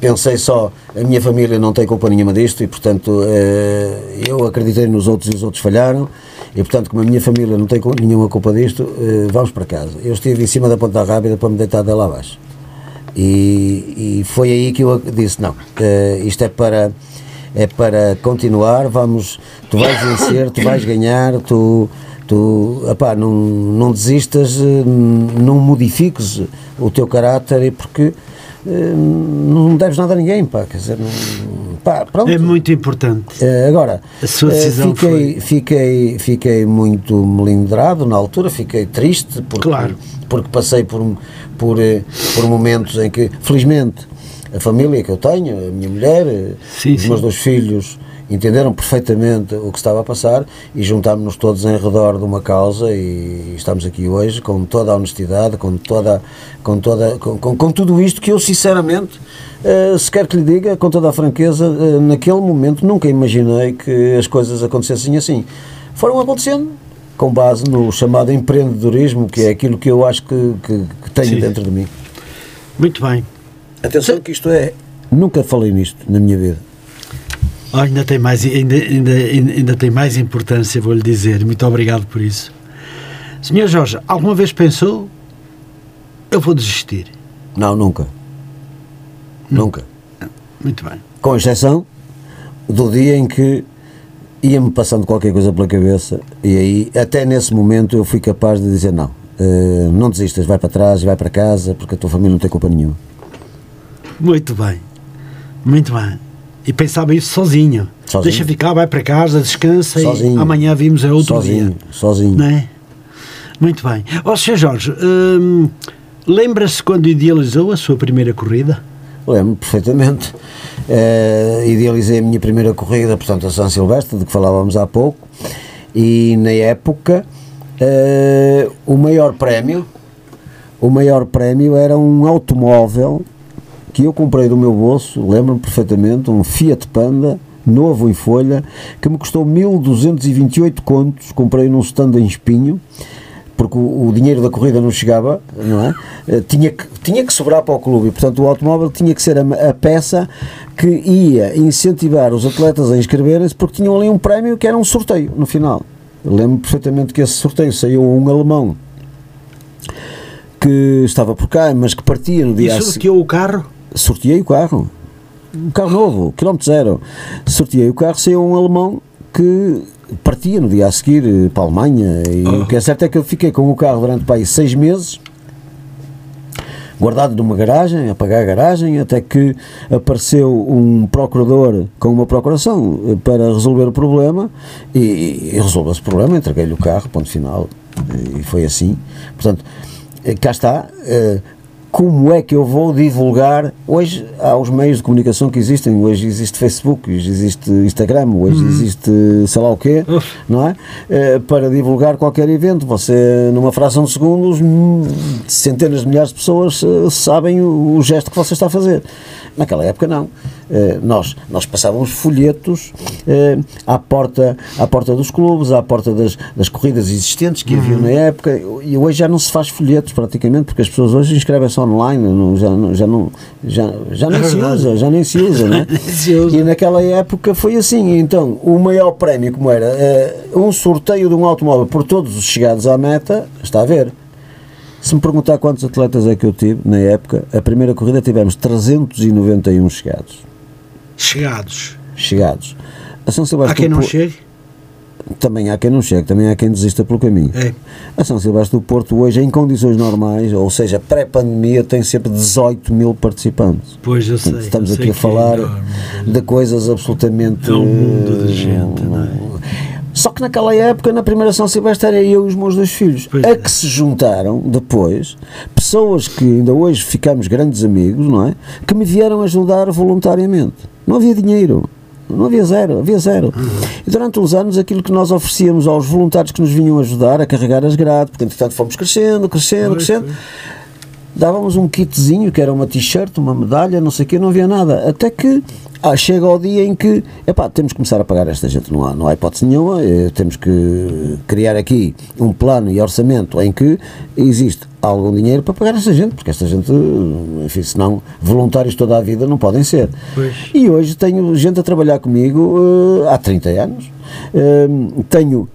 pensei só, a minha família não tem culpa nenhuma disto e, portanto, eh, eu acreditei nos outros e os outros falharam e, portanto, como a minha família não tem nenhuma culpa disto, eh, vamos para casa. Eu estive em cima da ponta rápida para me deitar dela abaixo. E, e foi aí que eu disse, não, eh, isto é para é para continuar, vamos, tu vais vencer, tu vais ganhar, tu, tu não, não desistas, não modifiques o teu caráter, porque não deves nada a ninguém, pá, quer dizer, não, pá, É muito importante. Uh, agora, a sua decisão uh, fiquei, foi... fiquei, fiquei muito melindrado na altura, fiquei triste porque, claro. porque passei por, por, por momentos em que, felizmente, a família que eu tenho, a minha mulher, sim, os sim. meus dois filhos, entenderam perfeitamente o que estava a passar e juntámos-nos todos em redor de uma causa e estamos aqui hoje com toda a honestidade, com toda, com toda, com, com, com tudo isto que eu sinceramente, uh, se quer que lhe diga, com toda a franqueza, uh, naquele momento nunca imaginei que as coisas acontecessem assim. Foram acontecendo com base no chamado empreendedorismo, que é aquilo que eu acho que, que, que tenho Sim. dentro de mim. Muito bem. Atenção Sim. que isto é, nunca falei nisto na minha vida. Ainda, tem mais, ainda, ainda, ainda tem mais importância, vou-lhe dizer. Muito obrigado por isso. Senhor Jorge, alguma vez pensou eu vou desistir? Não, nunca. Nunca. Muito bem. Com exceção do dia em que ia-me passando qualquer coisa pela cabeça e aí, até nesse momento, eu fui capaz de dizer não, uh, não desistas, vai para trás, vai para casa, porque a tua família não tem culpa nenhuma. Muito bem, muito bem. E pensava isso sozinho. Sozinho. Deixa ficar, vai para casa, descansa Sozinho. e amanhã vimos é outro sozinho, dia. sozinho. Não é? Muito bem. Ó, Sr. Jorge, hum, lembra-se quando idealizou a sua primeira corrida? Lembro perfeitamente. Eh, idealizei a minha primeira corrida, portanto, a São Silvestre, de que falávamos há pouco, e na época eh, o maior prémio, o maior prémio era um automóvel que eu comprei do meu bolso, lembro-me perfeitamente, um Fiat Panda novo em folha, que me custou 1228 contos, comprei num stand em Espinho, porque o, o dinheiro da corrida não chegava, não é? Eh, Tinha que, tinha que sobrar para o clube e, portanto, o automóvel tinha que ser a, a peça que ia incentivar os atletas a inscreverem-se, porque tinham ali um prémio que era um sorteio no final. Lembro perfeitamente que esse sorteio saiu um alemão que estava por cá, mas que partia no dia a E seguir sorteou o carro? Sorteei o carro. Um carro novo, quilómetro zero. Sorteei o carro, saiu um alemão que partia no dia a seguir eh, para a Alemanha. E o que é certo é que eu fiquei com o carro durante para aí seis meses, guardado numa garagem, a pagar a garagem, até que apareceu um procurador com uma procuração eh, para resolver o problema e, e resolveu esse problema, entreguei-lhe o carro, ponto final. E foi assim. Portanto, eh, cá está. eh, como é que eu vou divulgar? Hoje há os meios de comunicação que existem. Hoje existe Facebook, hoje existe Instagram, hoje existe sei lá o quê, Uf. não é? Eh, Para divulgar qualquer evento. Você, numa fração de segundos, hum, centenas de milhares de pessoas eh, sabem o, o gesto que você está a fazer. Naquela época, não. Eh, Nós, nós passávamos folhetos eh, à, porta, à porta dos clubes, à porta das, das corridas existentes que havia na época, e hoje já não se faz folhetos praticamente, porque as pessoas hoje inscrevem-se online, não- já, não- já, não, já, já nem É se usa, já nem se usa, né? Se usa. E naquela época foi assim. Então, o maior prémio, como era eh, um sorteio de um automóvel por todos os chegados à meta, está a ver. Se me perguntar quantos atletas é que eu tive na época, a primeira corrida tivemos 391 chegados. Chegados. Chegados. A São Há Silvestre quem do não Porto- chegue? também há quem não chegue, também há quem desista pelo caminho. É. A São Silvestre do Porto hoje, em condições normais, ou seja, pré-pandemia, tem sempre 18 mil participantes. Pois eu sei. Estamos eu aqui sei a é falar enorme. de coisas absolutamente. É um mundo de gente, não é? Só que naquela época, na primeira São Silvestre, era eu e os meus dois filhos. Pois a é. que se juntaram depois pessoas que ainda hoje ficamos grandes amigos, não é? Que me vieram ajudar voluntariamente. Não havia dinheiro. Não havia zero, havia zero. Uhum. E durante uns anos aquilo que nós oferecíamos aos voluntários que nos vinham ajudar a carregar as grades, porque entretanto fomos crescendo, crescendo, crescendo, dávamos um kitzinho que era uma t-shirt, uma medalha, não sei o quê, não havia nada. Até que ah, chega ao dia em que epá, temos que começar a pagar esta gente, não há, não há hipótese nenhuma, eh, temos que criar aqui um plano e orçamento em que existe algum dinheiro para pagar esta gente, porque esta gente, enfim, senão voluntários toda a vida não podem ser. Pois. E hoje tenho gente a trabalhar comigo eh, há 30 anos, Eh, tenho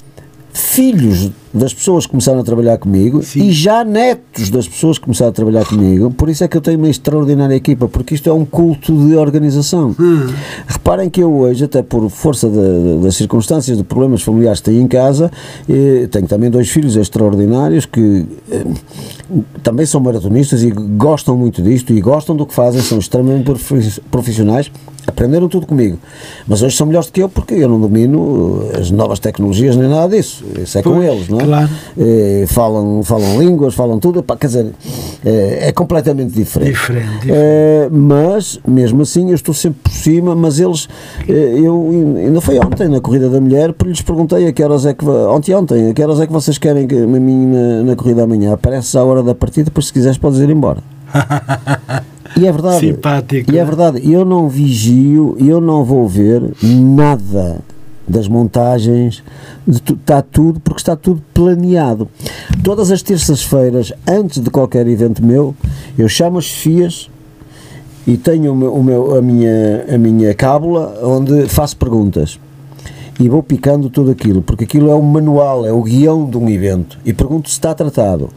filhos das pessoas que começaram a trabalhar comigo Sim. e já netos das pessoas que começaram a trabalhar comigo, por isso é que eu tenho uma extraordinária equipa, porque isto é um culto de organização. Hum. Reparem que eu hoje, até por força da- das circunstâncias, de problemas familiares que tenho em casa, tenho também dois filhos extraordinários que eh, também são maratonistas e gostam muito disto e gostam do que fazem, são extremamente profi- profissionais, aprenderam tudo comigo. Mas hoje são melhores do que eu porque eu não domino as novas tecnologias nem nada disso. Isso é com Pois, eles, não é? claro. Eh, falam, falam línguas, falam tudo, pá, quer dizer, eh, é completamente diferente. Diferente, diferente. Eh, mas, mesmo assim, eu estou sempre por cima, mas eles, eh, eu ainda foi ontem na Corrida da Mulher, porque lhes perguntei a que horas é que, ontem, ontem, a que horas é que vocês querem que, a mim na, na Corrida amanhã, aparece à hora da partida, depois se quiseres podes ir embora. E é verdade. Simpático. E é verdade, eu não vigio, eu não vou ver nada das montagens, está tudo, porque está tudo planeado. Todas as terças-feiras, antes de qualquer evento meu, eu chamo as FIAs e tenho o meu, o meu- a, minha, a minha cábula onde faço perguntas. E vou picando tudo aquilo, porque aquilo é o manual, é o guião de um evento. E pergunto se está tratado.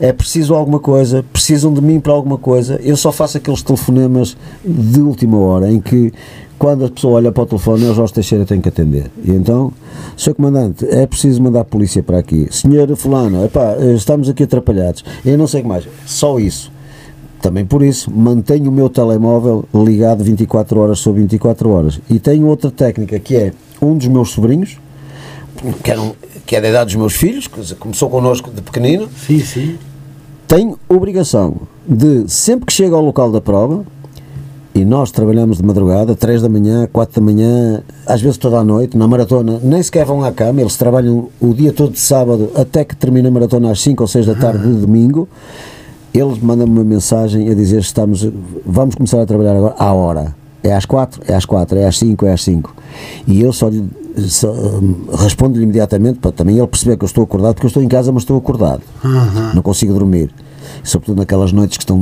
É preciso alguma coisa, precisam de mim para alguma coisa. Eu só faço aqueles telefonemas de última hora em que quando a pessoa olha para o telefone, é o Jorge Teixeira tem que atender. E então, Sr. Comandante, é preciso mandar a polícia para aqui. Senhor Fulano, epá, estamos aqui atrapalhados. Eu não sei o que mais. Só isso. Também por isso, mantenho o meu telemóvel ligado 24 horas sobre 24 horas. E tenho outra técnica que é um dos meus sobrinhos, que, eram, que é da idade dos meus filhos, que começou connosco de pequenino. Sim, sim. Tenho obrigação de, sempre que chega ao local da prova, e nós trabalhamos de madrugada, 3 da manhã, 4 da manhã, às vezes toda a noite, na maratona, nem sequer vão à cama, eles trabalham o dia todo de sábado até que termina a maratona às 5 ou 6 da tarde de domingo. Eles mandam-me uma mensagem a dizer estamos, vamos começar a trabalhar agora à hora. É às 4, é às 4, é às 5, é às 5. E eu só, só hum, respondo-lhe imediatamente para também ele perceber que eu estou acordado, porque eu estou em casa, mas estou acordado. Uhum. Não consigo dormir sobretudo naquelas noites que estão,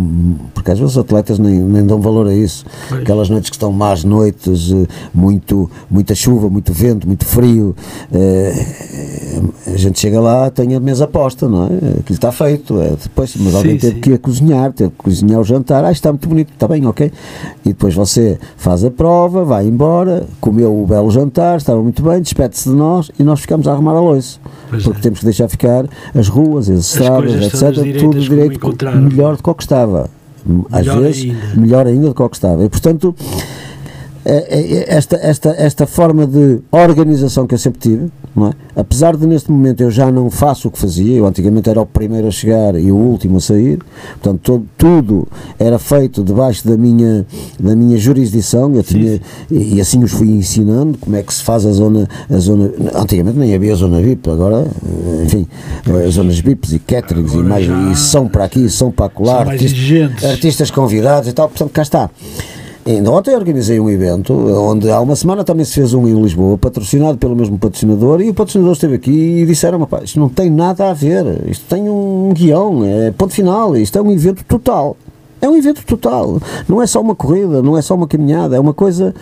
porque às vezes os atletas nem, nem dão valor a isso, Pois. aquelas noites que estão más noites, eh, muito, muita chuva, muito vento, muito frio, eh, a gente chega lá, tem a mesa posta, não é? Aquilo está feito, é, depois, mas alguém Sim, teve sim. que ir a cozinhar, teve que cozinhar o jantar, ah, está muito bonito, está bem, ok? E depois você faz a prova, vai embora, comeu o belo jantar, estava muito bem, despede-se de nós e nós ficamos a arrumar a loiça. Pois Porque é. temos que deixar ficar as ruas, as estradas, etc. direitas Tudo direito, encontraram. melhor do que o que estava. Às Melhor vezes, ainda. melhor ainda do que o que estava. E, portanto, esta, esta, esta forma de organização que eu sempre tive, é? apesar de neste momento eu já não faço o que fazia, eu antigamente era o primeiro a chegar e o último a sair, portanto todo, tudo era feito debaixo da minha, da minha jurisdição, eu tinha, e, e assim os fui ensinando como é que se faz a zona, a zona antigamente nem havia zona VIP, agora, eh, enfim, as zonas VIPs e caterings e, mais, já- e são para aqui, são para mais artistas- artistas convidados e tal, portanto cá está. Ainda ontem organizei um evento onde há uma semana também se fez um em Lisboa, patrocinado pelo mesmo patrocinador, e o patrocinador esteve aqui e disseram: pá, isto não tem nada a ver, isto tem um guião, é ponto final, isto é um evento total. É um evento total, não é só uma corrida, não é só uma caminhada, é uma coisa,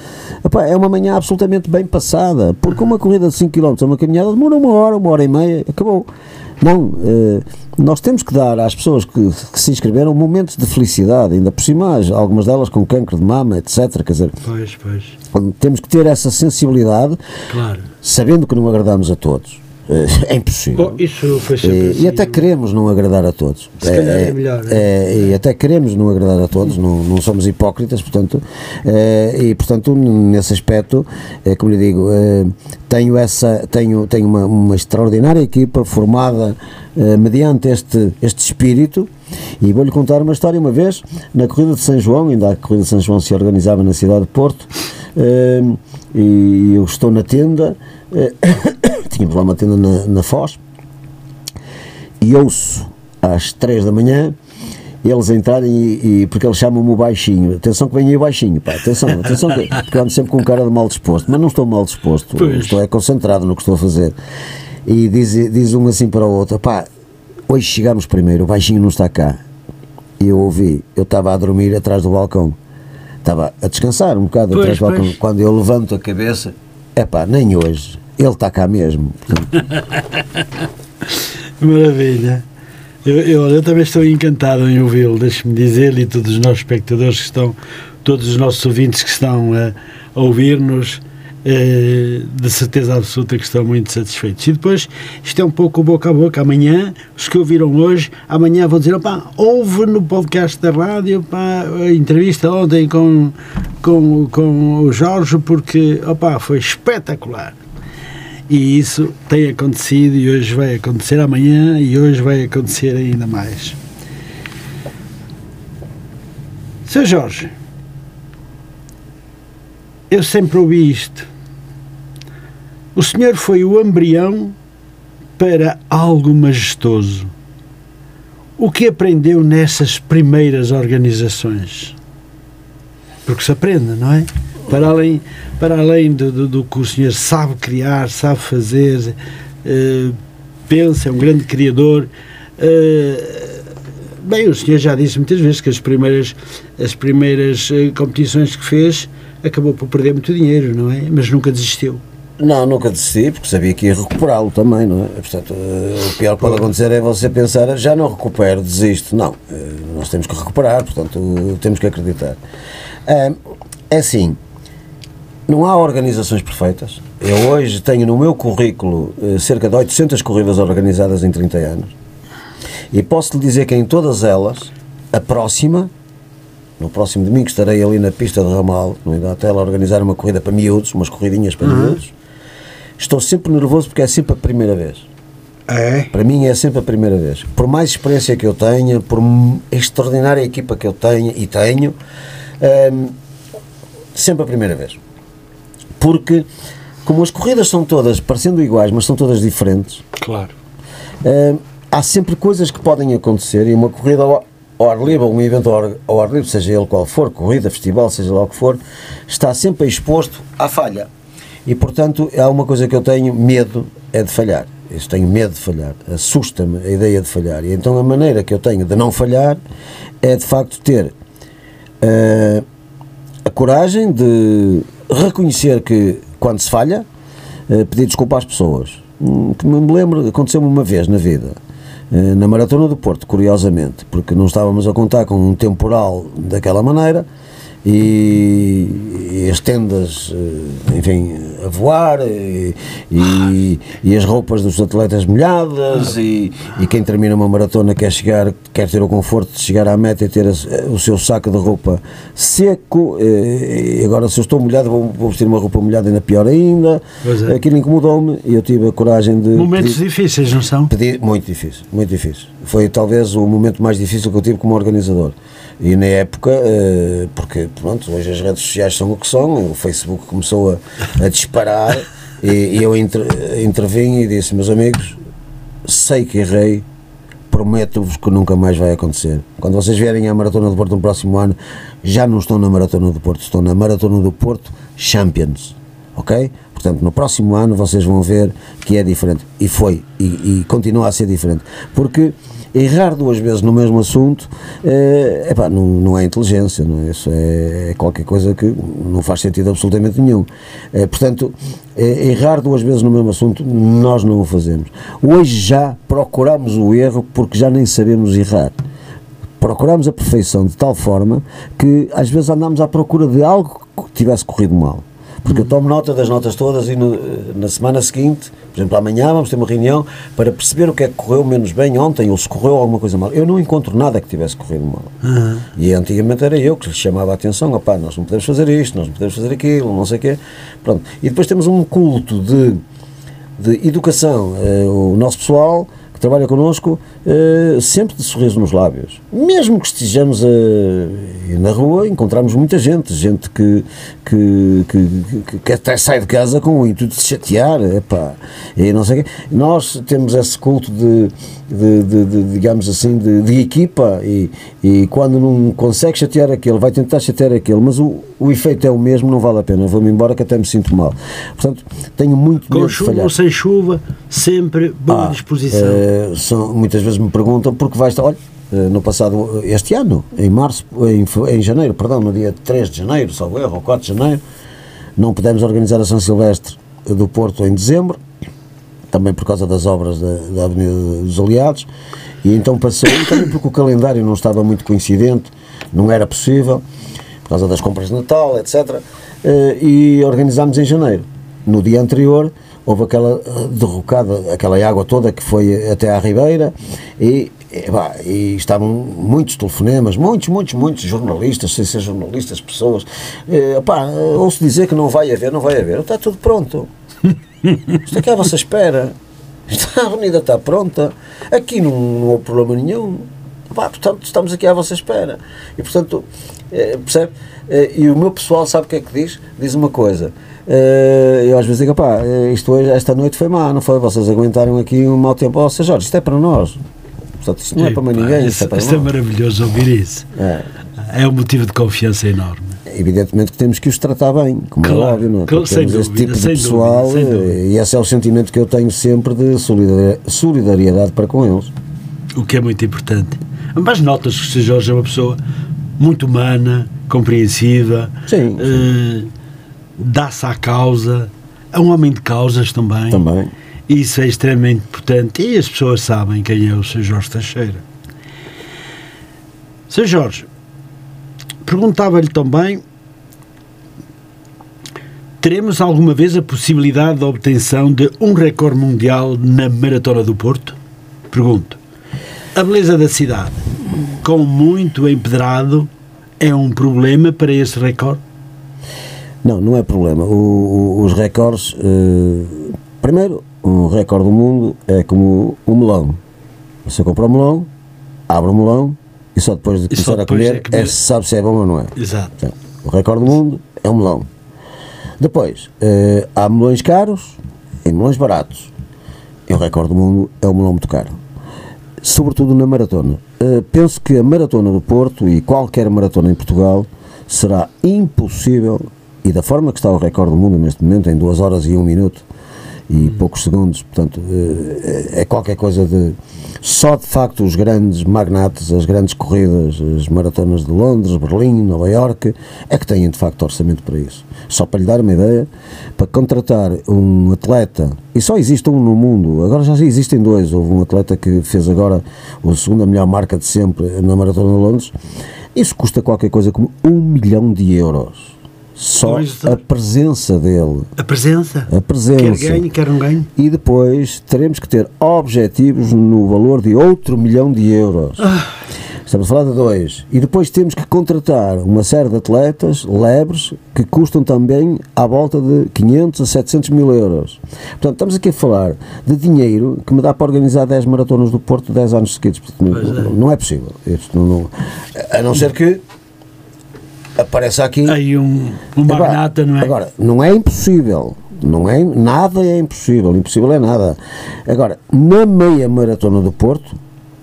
epá, é uma manhã absolutamente bem passada, porque uma corrida de 5 km uma caminhada demora uma hora, uma hora e meia, acabou. Não, eh, nós temos que dar às pessoas que, que se inscreveram momentos de felicidade, ainda por cima, as- algumas delas com cancro de mama, etc. Quer dizer, Pois, pois. temos que ter essa sensibilidade, Claro. sabendo que não agradamos a todos. É impossível. Bom, isso foi sempre E, assim. e até queremos não agradar a todos. Se calhar é melhor, é, e até queremos não agradar a todos, não, não somos hipócritas, portanto, eh, e portanto, nesse aspecto, eh, como lhe digo, eh, tenho, essa, tenho, tenho uma, uma extraordinária equipa formada mediante este, este espírito. E vou-lhe contar uma história uma vez, na Corrida de São João, ainda a Corrida de São João se organizava na cidade de Porto, e eu estou na tenda, tínhamos lá uma tenda na, na Foz, e ouço às 3 da manhã eles entrarem e, e- porque eles chamam-me o baixinho. Atenção que vem aí o baixinho, pá, atenção, atenção, que, porque eu ando sempre com cara de mal disposto, mas não estou mal disposto, Pois. estou é concentrado no que estou a fazer. E diz, diz um assim para o outro, pá, hoje chegamos primeiro, o baixinho não está cá. E eu ouvi, eu estava a dormir atrás do balcão, estava a descansar um bocado Pois, atrás do balcão. pois. Quando eu levanto a cabeça, é pá, nem hoje, ele está cá mesmo. Maravilha. Eu, eu, eu também estou encantado em ouvi-lo, deixe-me dizer-lhe e todos os nossos espectadores que estão, todos os nossos ouvintes que estão a, a ouvir-nos, eh, de certeza absoluta que estão muito satisfeitos. E depois, isto é um pouco boca a boca. Amanhã, os que ouviram hoje, amanhã vão dizer: opá, houve no podcast da rádio pá, a entrevista ontem com, com, com o Jorge, porque opá, foi espetacular. E isso tem acontecido e hoje vai acontecer amanhã e hoje vai acontecer ainda mais. Seu Jorge, eu sempre ouvi isto. O senhor foi o embrião para algo majestoso. O que aprendeu nessas primeiras organizações? Porque se aprende, não é? Para além, para além do, do, do que o senhor sabe criar, sabe fazer, eh, pensa, é um grande criador. eh, bem, o senhor já disse muitas vezes que as primeiras, as primeiras eh, competições que fez acabou por perder muito dinheiro, não é? Mas nunca desistiu. Não, nunca desisti, porque sabia que ia recuperá-lo também, não é? Portanto, o pior que pode acontecer é você pensar, já não recupero, desisto. Não, nós temos que recuperar, portanto, temos que acreditar. É assim, não há organizações perfeitas. Eu hoje tenho no meu currículo eh, cerca de 800 corridas organizadas em 30 anos. E posso lhe dizer que em todas elas, a próxima, no próximo domingo estarei ali na pista de Ramal, no Idatel, a organizar uma corrida para miúdos, umas corridinhas para miúdos. Estou sempre nervoso porque é sempre a primeira vez. É? Para mim é sempre a primeira vez. Por mais experiência que eu tenha, por extraordinária equipa que eu tenha e tenho, hum, sempre a primeira vez. Porque, como as corridas são todas parecendo iguais, mas são todas diferentes, Claro. hum, há sempre coisas que podem acontecer e uma corrida ao, ao ar livre, ou um evento ao ar, ao ar livre, seja ele qual for, corrida, festival, seja lá o que for, está sempre exposto à falha. E portanto, há uma coisa que eu tenho medo é de falhar. Eu tenho medo de falhar, assusta-me a ideia de falhar. E então a maneira que eu tenho de não falhar é de facto ter eh, a coragem de reconhecer que quando se falha, eh, pedir desculpa às pessoas. Hum, Que me lembro, aconteceu-me uma vez na vida, eh, na Maratona do Porto, curiosamente, porque não estávamos a contar com um temporal daquela maneira e, e as tendas, eh, enfim, a voar e, e, e as roupas dos atletas molhadas e, e quem termina uma maratona quer chegar, quer ter o conforto de chegar à meta e ter as- o seu saco de roupa seco eh, e agora se eu estou molhado vou, vou vestir uma roupa molhada ainda pior ainda é. aquilo incomodou-me e eu tive a coragem de Momentos pedir- difíceis, não são? Pedi, muito difícil, muito difícil. Foi talvez o momento mais difícil que eu tive como organizador. E na época, eh, porque pronto, hoje as redes sociais são o que são, o Facebook começou a, a disparar e, e eu inter, intervim e disse, meus amigos, sei que errei, prometo-vos que nunca mais vai acontecer. Quando vocês vierem à Maratona do Porto no próximo ano, já não estão na Maratona do Porto, estão na Maratona do Porto Champions. Ok? Portanto, no próximo ano vocês vão ver que é diferente. E foi, e, e continua a ser diferente. Porque errar duas vezes no mesmo assunto eh, epá, não, não é inteligência, não é? Isso é, é qualquer coisa que não faz sentido absolutamente nenhum. Eh, portanto, eh, errar duas vezes no mesmo assunto, nós não o fazemos. Hoje já procuramos o erro porque já nem sabemos errar procuramos a perfeição de tal forma que às vezes andamos à procura de algo que tivesse corrido mal. Porque eu tomo nota das notas todas e no- na semana seguinte, por exemplo, amanhã vamos ter uma reunião para perceber o que é que correu menos bem ontem ou se correu alguma coisa mal. Eu não encontro nada que tivesse corrido mal. E antigamente era eu que lhe chamava a atenção: opá, nós não podemos fazer isto, nós não podemos fazer aquilo, não sei o quê. Pronto. E depois temos um culto de de educação. Eh, o nosso pessoal que trabalha connosco eh, sempre de sorriso nos lábios. Mesmo que estejamos eh, na rua, encontramos muita gente, gente que, que, que, que- até sai de casa com o intuito de chatear, epá, e não sei quê. Nós temos esse culto de, de, de- de, digamos assim, de equipa e, e quando não consegue chatear aquele, vai tentar chatear aquele, mas o, o efeito é o mesmo, não vale a pena. Vou-me embora que até me sinto mal. Portanto, tenho muito Com medo de chuva falhar. ou sem chuva, sempre boa Ah, disposição. eh, são, muitas vezes me perguntam porque vai estar, olha, eh, no passado, eh, este ano, em março, em, em janeiro, perdão, no dia 3 de janeiro, salvo erro, ou 4 de janeiro, não pudemos organizar a São Silvestre do Porto em dezembro, também por causa das obras da, da Avenida dos Aliados, e então passou, e também porque o calendário não estava muito coincidente, não era possível, por causa das compras de Natal, etc. eh, E organizámos em janeiro. No dia anterior houve aquela eh, derrocada, aquela água toda que foi até à Ribeira e, e, pá, e estavam muitos telefonemas, muitos, muitos, muitos jornalistas, sem ser jornalistas, pessoas. Eh, pá, ouço dizer que não vai haver, não vai haver. Está tudo pronto. Isto aqui é a vossa espera. Está- A avenida está pronta. Aqui não, não houve problema nenhum. Pá, portanto, estamos aqui à vossa espera. E, portanto, eh, percebe? Eh, e o meu pessoal sabe o que é que diz? Diz uma coisa. Eh, eu às vezes digo, pá, eh, isto hoje, esta noite foi má, não foi? Vocês aguentaram aqui um mau tempo. Ó, Sr. Jorge, isto é para nós. Portanto, isto não é para mais ninguém, isto é para é maravilhoso ouvir isso. É. É um motivo de confiança enorme. Evidentemente que temos que os tratar bem, como Claro, é óbvio, não é? claro, temos dúvida, tipo de pessoal dúvida, eh, dúvida. e esse é o sentimento que eu tenho sempre de solidari- solidariedade para com eles. o que é muito importante. Mas notas que o Sr. Jorge é uma pessoa muito humana, compreensiva, Sim, eh, dá-se à causa, é um homem de causas também. Também. Isso é extremamente importante e as pessoas sabem quem é o Sr. Jorge Teixeira. Sr. Jorge, perguntava-lhe também Teremos alguma vez a possibilidade da obtenção de um recorde mundial na Maratona do Porto? Pergunto. A beleza da cidade, com muito empedrado, é um problema para esse recorde? Não, não é problema. O, o, os recordes, uh, primeiro, um recorde do mundo é como um melão. Você compra um melão, abre o um melão e só depois de começar a comer é, comer é, se sabe se é bom ou não é. Exato. Então, o recorde do mundo é um melão. Depois, uh, há melões caros e melões baratos. E o recorde do mundo é um melão muito caro. Sobretudo na maratona. Uh, penso que a maratona do Porto e qualquer maratona em Portugal será impossível, e da forma que está o recorde do mundo neste momento, em 2 horas e 1 um minuto, e poucos segundos, portanto, eh, é qualquer coisa de. Só de facto os grandes magnates, as grandes corridas, as maratonas de Londres, Berlim, Nova Iorque, é que têm de facto orçamento para isso. Só para lhe dar uma ideia, para contratar um atleta, e só existe um no mundo, agora já existem dois. Houve um atleta que fez agora a segunda melhor marca de sempre na Maratona de Londres, isso custa qualquer coisa como um milhão de euros. Só a presença dele. A presença? A presença. Quer ganho, quer não ganho. E depois teremos que ter objetivos no valor de outro milhão de euros. Ah. Estamos a falar de dois. E depois temos que contratar uma série de atletas lebres que custam também à volta de 500 a 700 mil euros. Portanto, estamos aqui a falar de dinheiro que me dá para organizar 10 maratonas do Porto 10 anos seguidos. Portanto, não, é. não, é possível. Não, não, a não ser que aparece aqui. Aí um, um magnata, não é? Agora, não é impossível. Não é, nada é impossível, impossível é nada. Agora, na meia maratona do Porto,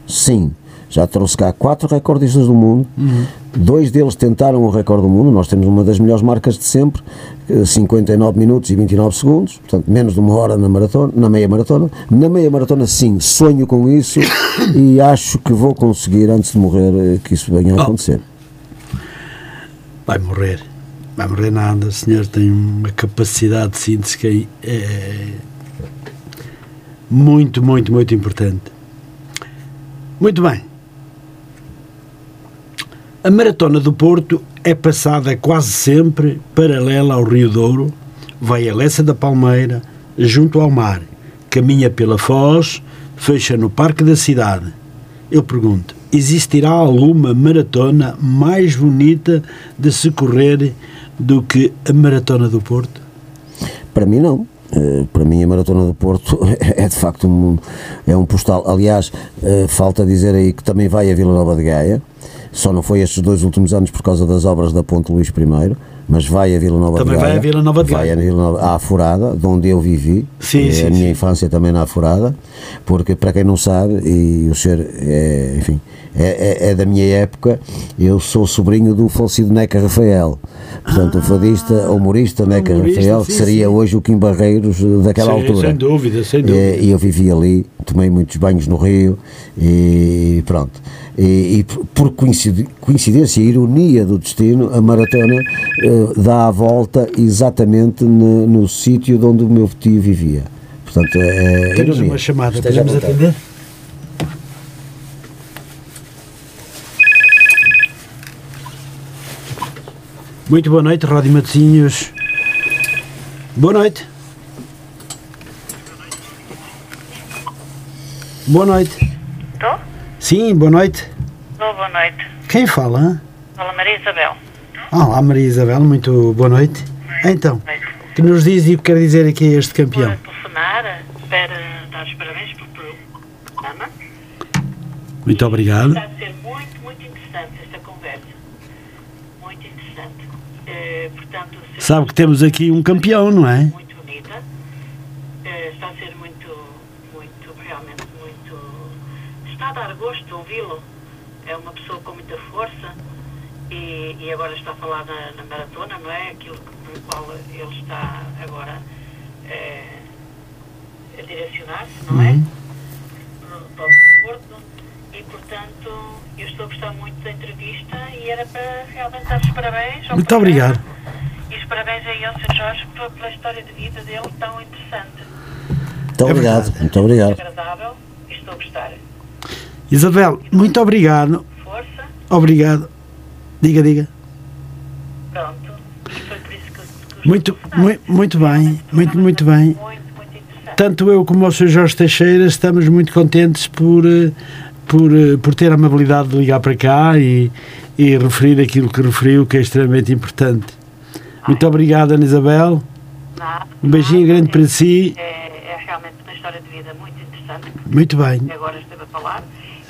sim, já trouxe cá quatro recordistas do mundo, uhum. dois deles tentaram o recorde do mundo, nós temos uma das melhores marcas de sempre, 59 minutos e 29 segundos, portanto menos de uma hora na maratona, na meia maratona. Na meia maratona sim, sonho com isso e acho que vou conseguir antes de morrer eh, que isso venha a oh. acontecer. Oh vai morrer. Vai morrer nada. O senhor tem uma capacidade de síntese que é muito, muito, muito importante. Muito bem. A maratona do Porto é passada quase sempre paralela ao Rio Douro, vai a Lessa da Palmeira, junto ao mar, caminha pela Foz, fecha no Parque da Cidade. Eu pergunto, existirá alguma maratona mais bonita de se correr do que a Maratona do Porto? Para mim, não. Uh, para mim a Maratona do Porto é de facto um, é um postal. Aliás, uh, falta dizer aí que também vai a Vila Nova de Gaia, só não foi estes dois últimos anos por causa das obras da Ponte Luís I, mas vai a Vila Nova também de Gaia. vai a Vila Nova de Gaia. Vai a Vila Nova, à Furada, de onde eu vivi, sim, sim, a minha sim. infância também na Furada, porque para quem não sabe, e o senhor, é, enfim, é, é, é, da minha época, eu sou sobrinho do falecido Neca Rafael, portanto, ah, o fadista, humorista Neca humorista, Rafael, que seria sim. hoje o Kim Barreiros daquela altura. Sem dúvida, sem dúvida. E eu vivi ali, tomei muitos banhos no Rio e pronto. E, e por coincidência e ironia do destino, a maratona uh, dá a volta exatamente no, no sítio onde o meu tio vivia. Portanto, é. Temos ironia. uma chamada, Esteja podemos atender? Muito boa noite, Rádio Matosinhos. Boa noite. Boa noite. Estou? Sim, boa noite. Estou, boa noite. Quem fala? Hein? Fala Maria Isabel. Olá, Maria Isabel, muito boa noite. Então, o que nos diz e o que quer dizer aqui este campeão? Vou telefonar para dar os parabéns pelo programa. Muito obrigado. Está a ser muito, muito interessante esta conversa. Muito interessante. Eh, portanto, Sabe que temos aqui um campeão, não é? Muito bonita. Eh, está a ser muito, muito, realmente muito. Está a dar gosto de ouvi-lo. É uma pessoa com muita força e, e agora está a falar na, na, maratona, não é? Aquilo no qual ele está agora eh, a direcionar-se, não é? Uhum. Para o Porto. E, portanto, eu estou a gostar muito da entrevista e era para realmente dar os parabéns. Muito obrigado. E os parabéns a ele. Jorge, pela história de vida dele tão interessante. Muito obrigado, é muito obrigado. agradável estou a gostar. Isabel, muito obrigado. Força. Obrigado. Diga, diga. Pronto. Foi por isso que, que Muito, muito, muito bem, muito, muito bem. Tanto eu como o Sr. Jorge Teixeira estamos muito contentes por, eh, por, eh, por ter a amabilidade de ligar para cá e, e referir aquilo que referiu, que é extremamente importante. Muito obrigado, Ana Isabel. Um beijinho grande para si. É, é realmente uma história de vida muito interessante. Muito bem. Agora esteve a falar.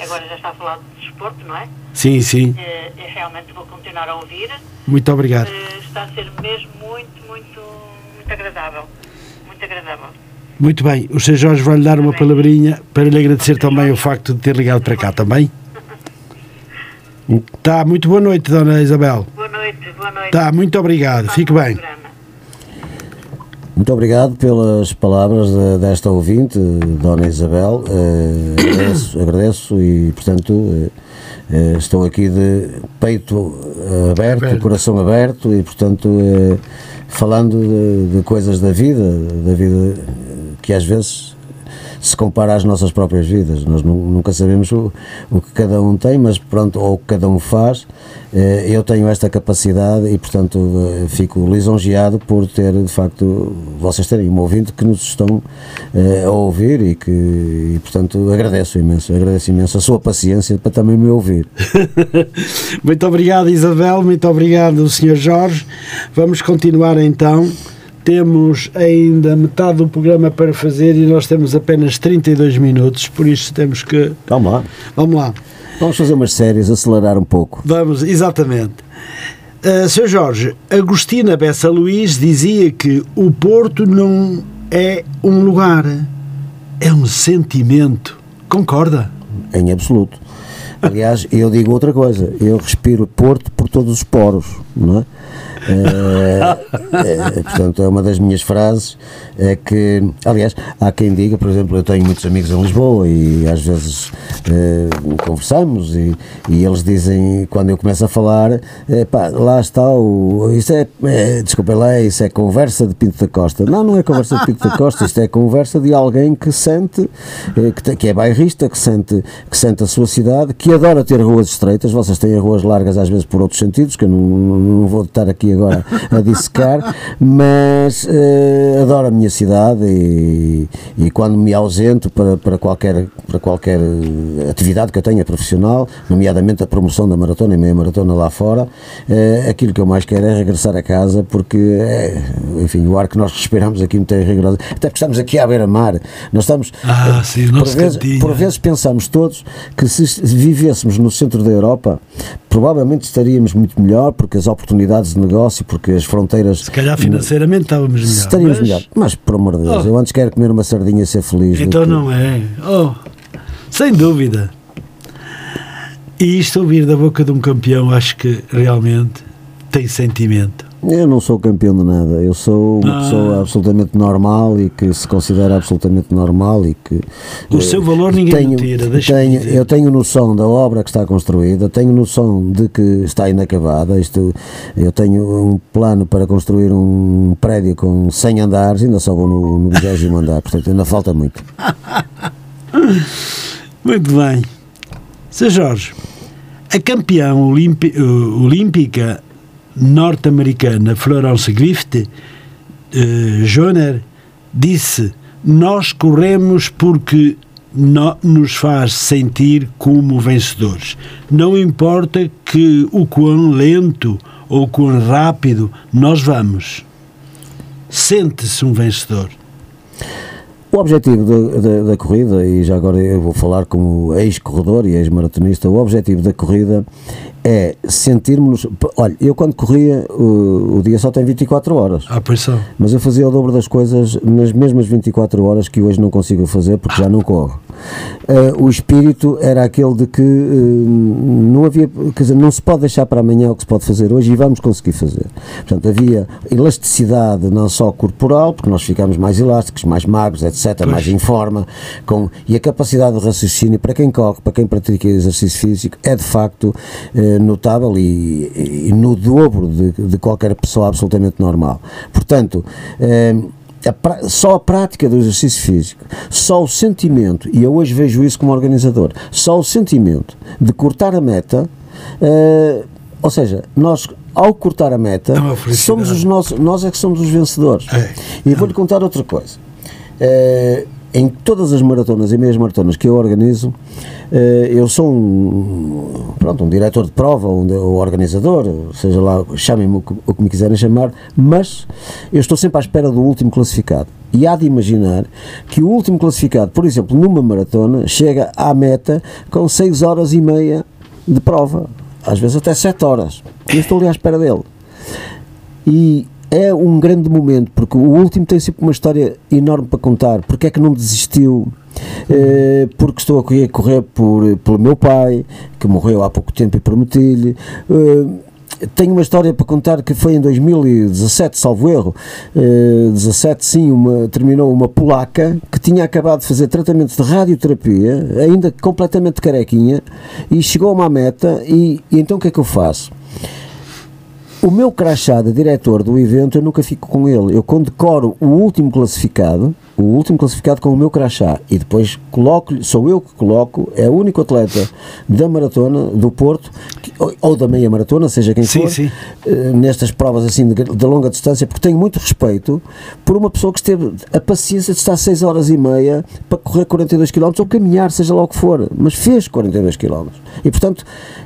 Agora já está a falar de desporto, não é? Sim, sim. É realmente vou continuar a ouvir. Muito obrigado. Eh, está a ser mesmo muito, muito, muito agradável. Muito agradável. Muito bem. O Sr. Jorge vai-lhe dar uma palavrinha para lhe agradecer também o facto de ter ligado para cá também. Tá, muito boa noite, Dona Isabel. Boa noite, boa noite. Tá, muito obrigado. Fique bem. Muito obrigado pelas palavras de- desta ouvinte, Dona Isabel. Eh, agradeço, agradeço e, portanto, eh, eh, estou aqui de peito aberto, Aberto. coração aberto e, portanto, falando de, de coisas da vida, da vida que às vezes se compara às nossas próprias vidas. Nós nu- nunca sabemos o, o que cada um tem, mas pronto, ou o que cada um faz. Eh, Eu tenho esta capacidade e, portanto, eh, fico lisonjeado por ter, de facto, vocês terem um ouvinte que nos estão eh, a ouvir e que, e, portanto, agradeço imenso, agradeço imenso a sua paciência para também me ouvir. Muito obrigado, Isabel. Muito obrigado, Sr. Jorge. Vamos continuar então. Temos ainda metade do programa para fazer e nós temos apenas 32 minutos, por isso temos que. Calma lá. Vamos lá. Vamos fazer umas séries, acelerar um pouco. Vamos, exatamente. Uh, Sr. Jorge, Agostina Bessa Luís dizia que o Porto não é um lugar, é um sentimento. Concorda? Em absoluto. Aliás, eu digo outra coisa, eu respiro Porto por todos os poros, não é? Eh, portanto, é uma das minhas frases é que, aliás, há quem diga, por exemplo, eu tenho muitos amigos em Lisboa e às vezes eh, conversamos e, e eles dizem, quando eu começo a falar, pá, lá está o. Isso é, é, desculpem lá, isso é conversa de Pinto da Costa. Não, não é conversa de Pinto da Costa, isto é conversa de alguém que sente, que, que é bairrista, que sente, que sente a sua cidade, que adora ter ruas estreitas. Vocês têm ruas largas às vezes por outros sentidos, que eu não, não vou estar aqui agora a dissecar, mas eh, adoro a minha cidade e, e quando me ausento para, para, qualquer, para qualquer eh, atividade que eu tenha profissional, nomeadamente a promoção da maratona e meia maratona lá fora, eh, aquilo que eu mais quero é regressar a casa porque, é, enfim, o ar que nós respiramos aqui não tem rigoroso. Até porque estamos aqui à beira-mar. Nós estamos. Ah, sim, o por vezes, por vezes pensamos todos que se vivêssemos no centro da Europa, provavelmente estaríamos muito melhor, porque as oportunidades de negócio, porque as fronteiras. Se calhar financeiramente estávamos melhor. Estaríamos mas- melhor. Mas, por amor de Deus, Oh. eu antes quero comer uma sardinha e ser feliz. Então que- não é. Oh, sem dúvida. E isto ouvir da boca de um campeão, acho que realmente tem sentimento. Eu não sou campeão de nada, eu sou uma Ah. pessoa absolutamente normal e que se considera absolutamente normal e que O eh, seu valor ninguém tenho, tira, tenho, eu tenho noção da obra que está construída, tenho noção de que está inacabada. Isto, eu tenho um plano para construir um prédio com 100 andares, ainda só vou no, no 20 andar, portanto ainda falta muito. Muito bem. Sr. Jorge, a campeã eh, olímpica norte-americana Florence Griffith eh, Joner disse: Nós corremos porque no- nos faz sentir como vencedores. Não importa que o quão lento ou quão rápido nós vamos. Sente-se um vencedor. O objetivo da, da, da corrida, e já agora eu vou falar como ex-corredor e ex-maratonista, o objetivo da corrida é sentirmos. Olha, eu quando corria, o, o dia só tem 24 horas. Ah, pois só. Mas eu fazia o dobro das coisas nas mesmas 24 horas que hoje não consigo fazer porque já não corro. Eh, o espírito era aquele de que eh, não havia, quer dizer, não se pode deixar para amanhã o que se pode fazer hoje e vamos conseguir fazer. Portanto, havia elasticidade não só corporal, porque nós ficamos mais elásticos, mais magros, etc., mais em forma, com, e a capacidade de raciocínio para quem corre, para quem pratica exercício físico, é de facto eh, notável e, e no dobro de, de qualquer pessoa absolutamente normal. Portanto, eh, a só a prática do exercício físico, só o sentimento, e eu hoje vejo isso como organizador, só o sentimento de cortar a meta, eh, ou seja, nós ao cortar a meta, É somos os nossos, nós é que somos os vencedores. É. E vou-lhe contar outra coisa. Eh, em todas as maratonas e meias maratonas que eu organizo, eh, eu sou um, pronto, um diretor de prova, um, um organizador, seja lá, chamem-me o que me quiserem chamar, mas eu estou sempre à espera do último classificado. E há de imaginar que o último classificado, por exemplo, numa maratona, chega à meta com 6 horas e meia de prova, às vezes até 7 horas. E eu estou ali à espera dele. E é um grande momento, porque o último tem sempre uma história enorme para contar. Porque é que não desistiu? Eh, porque estou a correr, por, pelo meu pai, que morreu há pouco tempo e prometi-lhe. Eh, tenho uma história para contar que foi em 2017, salvo erro. Eh, 17, sim, uma, terminou uma polaca que tinha acabado de fazer tratamentos de radioterapia, ainda completamente carequinha, e chegou a uma meta. E, e então o que é que eu faço? O meu crachá de diretor do evento eu nunca fico com ele. Eu condecoro o último classificado, o último classificado com o meu crachá e depois coloco sou eu que coloco, é o único atleta da maratona do Porto que- ou, ou da meia maratona, seja quem Sim, for, sim. eh, nestas provas assim de, de longa distância, porque tenho muito respeito por uma pessoa que esteve a paciência de estar 6 horas e meia para correr 42 km ou caminhar, seja lá o que for, mas fez 42 km. E portanto,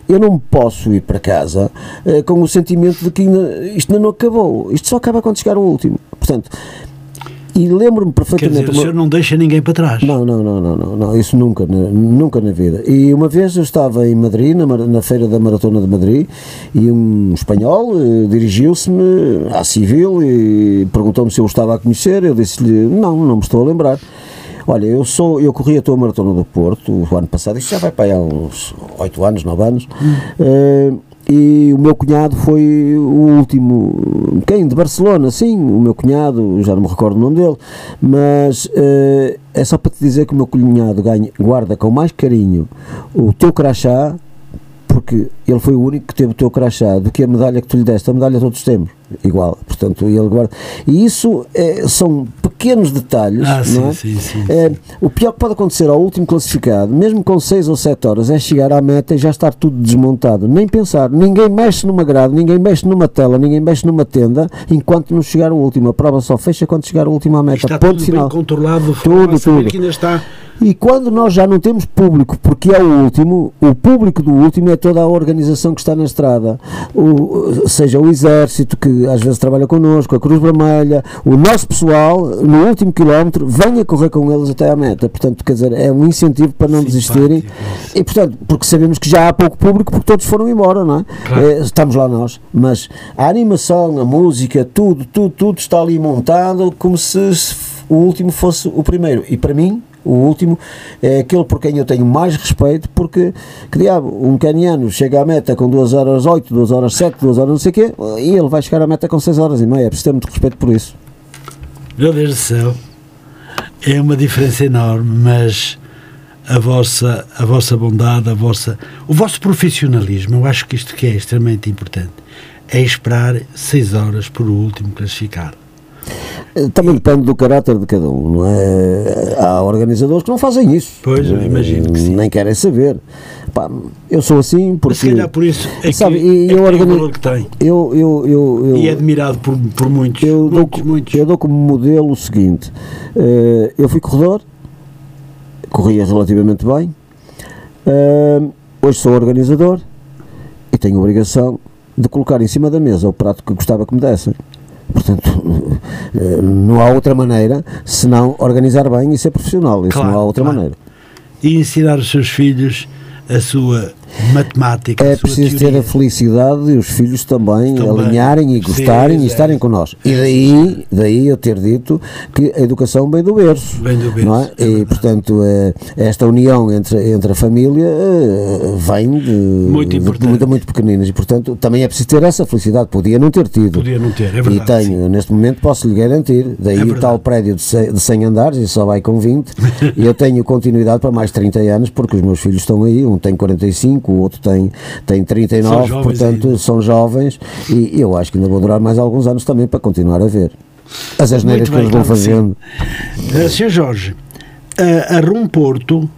eu não posso ir para casa eh, com o sentimento de que ainda, isto ainda não acabou. Isto só acaba quando chegar o último. Portanto, e lembro-me Quer perfeitamente. dizer, o senhor não deixa ninguém para trás. não, não, não, não, não, não, isso nunca, nunca na vida. E uma vez eu estava em Madrid, na, na feira da Maratona de Madrid, e um espanhol eh, dirigiu-se-me à civil e perguntou-me se eu o estava a conhecer. Eu disse-lhe, não, não me estou a lembrar. Olha, eu sou, eu corri a tua maratona do Porto o ano passado, isto já vai para aí há uns 8 anos, 9 anos. eh, e o meu cunhado foi o último, quem? De Barcelona, sim, o meu cunhado, já não me recordo o nome dele, mas eh, é só para te dizer que o meu cunhado ganha, guarda com mais carinho o teu crachá, porque ele foi o único que teve o teu crachá, do que a medalha que tu lhe deste, a medalha todos temos, igual, portanto, ele guarda. E isso eh, são pequenos detalhes, Ah, sim, não é? sim, sim, Eh, o pior que pode acontecer ao último classificado, mesmo com 6 ou 7 horas, é chegar à meta e já estar tudo desmontado. Nem pensar, ninguém mexe numa grade, ninguém mexe numa tela, ninguém mexe numa tenda enquanto não chegar o último. A prova só fecha quando chegar o último à meta. Está Ponto tudo final. bem controlado, Tudo, tudo. que ainda está. E quando nós já não temos público, porque é o último, o público do último é toda a organização que está na estrada, o, seja o Exército, que às vezes trabalha connosco, a Cruz Vermelha, o nosso pessoal, no último quilómetro, venha correr com eles até à meta. Portanto, quer dizer, é um incentivo para não desistirem. E, portanto, porque sabemos que já há pouco público, porque todos foram embora, não é? Claro. Eh, estamos lá nós. Mas a animação, a música, tudo, tudo, tudo está ali montado como se o último fosse o primeiro. E para mim, o último é aquele por quem eu tenho mais respeito, porque, que diabo, um caniano chega à meta com 2 horas 8, 2 horas 7, 2 horas não sei o quê, e ele vai chegar à meta com 6 horas e meia. É preciso ter muito respeito por isso. Meu Deus do céu, é uma diferença enorme, mas a vossa, a vossa bondade, a vossa, o vosso profissionalismo, eu acho que isto que é extremamente importante, é esperar seis horas por o último classificado. Eh, Também depende do caráter de cada um, não é? Há organizadores que não fazem isso. Pois, eu imagino que sim. Nem querem saber. Pá, eu sou assim porque. Mas se calhar por isso é que, Sabe, é que eu tem o valor que tem. Eu, eu, eu, eu, E é admirado por, por muitos, eu, dou, muitos, muitos. eu dou como modelo o seguinte: eh, eu fui corredor, corria relativamente bem, eh, hoje sou organizador e tenho a obrigação de colocar em cima da mesa o prato que gostava que me dessem. Portanto, eh, não há outra maneira senão organizar bem e ser profissional. Isso Claro, não há outra claro. maneira. E ensinar os seus filhos a sua matemática, É preciso ter teoria. a felicidade e os filhos também, Também. alinharem e Sim, gostarem e é. estarem connosco. E daí, daí eu ter dito que a educação vem do berço. Vem do berço, Não é? é e portanto, eh, esta união entre, entre a família eh, vem de Muito de- de muito, muito pequeninas e portanto também é preciso ter essa felicidade. Podia não ter tido. Podia não ter, é e verdade. tenho, neste momento posso lhe garantir. Daí É o tal prédio de 100, de 100 andares e só vai com 20. e eu tenho continuidade para mais 30 anos porque os meus filhos estão aí. Um tem 45, o outro tem, tem 39. São portanto, ainda. são jovens e eu acho que ainda vou durar mais alguns anos também para continuar a ver. As asneiras que eles vão sim. fazendo. Uh, Sr. Jorge, a, a Rum Porto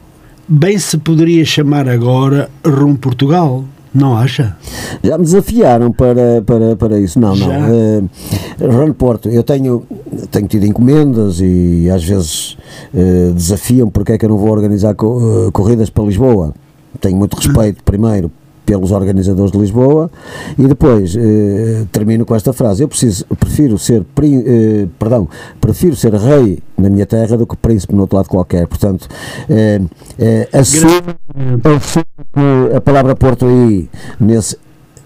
bem se poderia chamar agora Rum Portugal. Não acha? Já me desafiaram para, para, para isso. Não, Já? não. Uh, Run Porto, eu tenho, tenho tido encomendas e às vezes uh, desafiam porque é que eu não vou organizar co uh, corridas para Lisboa. Tenho muito respeito, primeiro, pelos organizadores de Lisboa e depois eh, termino com esta frase. Eu preciso prefiro ser eh, perdão prefiro ser rei na minha terra do que príncipe no outro lado qualquer. Portanto eh, eh, assumo, assumo a palavra Porto aí nesse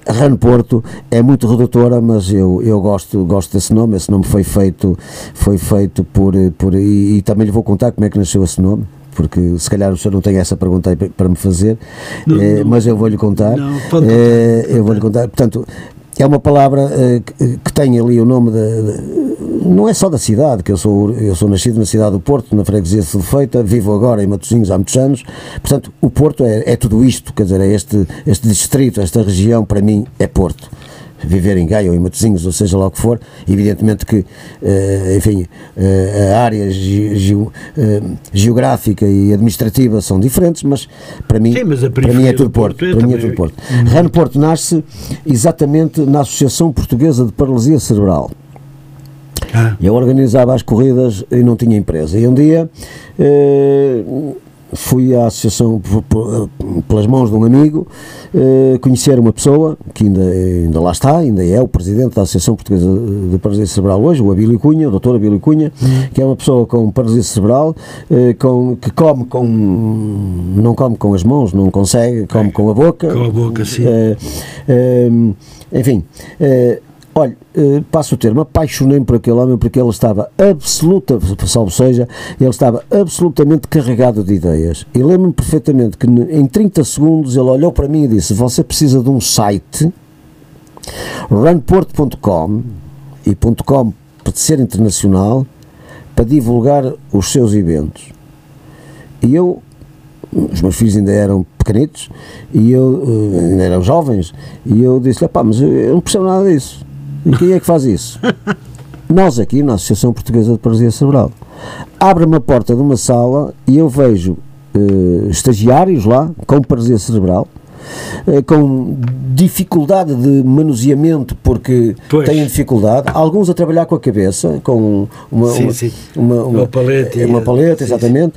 Rano Porto é muito redutora, mas eu, eu gosto, gosto desse nome. Esse nome foi feito, foi feito por, por e, e também lhe vou contar como é que nasceu esse nome porque se calhar o senhor não tem essa pergunta aí para me fazer, não, eh, não, mas eu vou-lhe contar. Não, pode eh, eu vou-lhe contar. Portanto, é uma palavra eh, que, que, tem ali o nome de, não é só da cidade, que eu sou, eu sou nascido na cidade do Porto, na freguesia de Feita, vivo agora em Matosinhos há muitos anos, portanto, o Porto é, é tudo isto, quer dizer, é este, este distrito, esta região, para mim, é Porto viver em Gaia ou em Matosinhos, ou seja lá o que for, evidentemente que, uh, enfim, uh, a área ge ge uh, geográfica e administrativa são diferentes, mas para mim, Sim, para mim é tudo Porto. Porto é para mim é tudo Porto. Rano Porto nasce exatamente na Associação Portuguesa de Paralisia Cerebral. Ah. Eu organizava as corridas e não tinha empresa. E um dia fui à associação pelas mãos de um amigo eh, conhecer uma pessoa que ainda, ainda lá está, ainda é o presidente da Associação Portuguesa de Paralisia Cerebral hoje, o Abílio Cunha, o doutor Abílio Cunha, uhum. que é uma pessoa com paralisia cerebral, eh, com, que come com não come com as mãos, não consegue, come com a boca. Com a boca, sim. Eh, enfim, Olha, eh, passo o termo, apaixonei-me por aquele homem porque ele estava absoluta, salvo seja, ele estava absolutamente carregado de ideias. E lembro-me perfeitamente que em 30 segundos ele olhou para mim e disse: Você precisa de um site, runporto.com e .com para ser internacional, para divulgar os seus eventos. E eu os meus filhos ainda eram pequenitos e eu eh, ainda eram jovens e eu disse pá, mas eu não percebo nada disso e quem é que faz isso? Nós aqui, na Associação Portuguesa de Paralisia Cerebral. Abre-me a porta de uma sala e eu vejo uh, estagiários lá com paralisia cerebral, uh, com dificuldade de manuseamento porque pois. têm dificuldade, alguns a trabalhar com a cabeça, com uma, sim, uma, sim. uma, uma, uma paleta, uma paleta exatamente.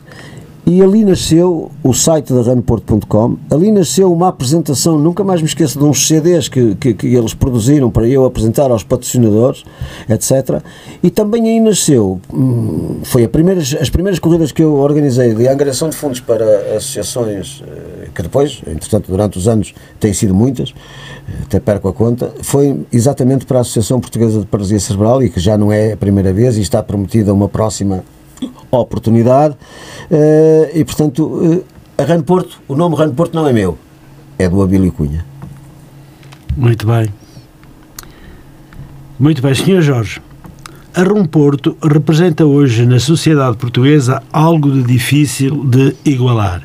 E ali nasceu o site da runport.com, ali nasceu uma apresentação, nunca mais me esqueço de uns CDs que, que, que, eles produziram para eu apresentar aos patrocinadores, etc. E também aí nasceu, hum, foi a primeiras, as primeiras corridas que eu organizei de angariação de fundos para associações, eh, que depois, entretanto, durante os anos têm sido muitas, até perco a conta, foi exatamente para a Associação Portuguesa de Paralisia Cerebral e que já não é a primeira vez e está prometida uma próxima oportunidade uh, e, portanto, uh, a Rano Porto, o nome Rano Porto não é meu, é do Abílio Cunha. Muito bem. Muito bem, Sr. Jorge. A Rum Porto representa hoje na sociedade portuguesa algo de difícil de igualar.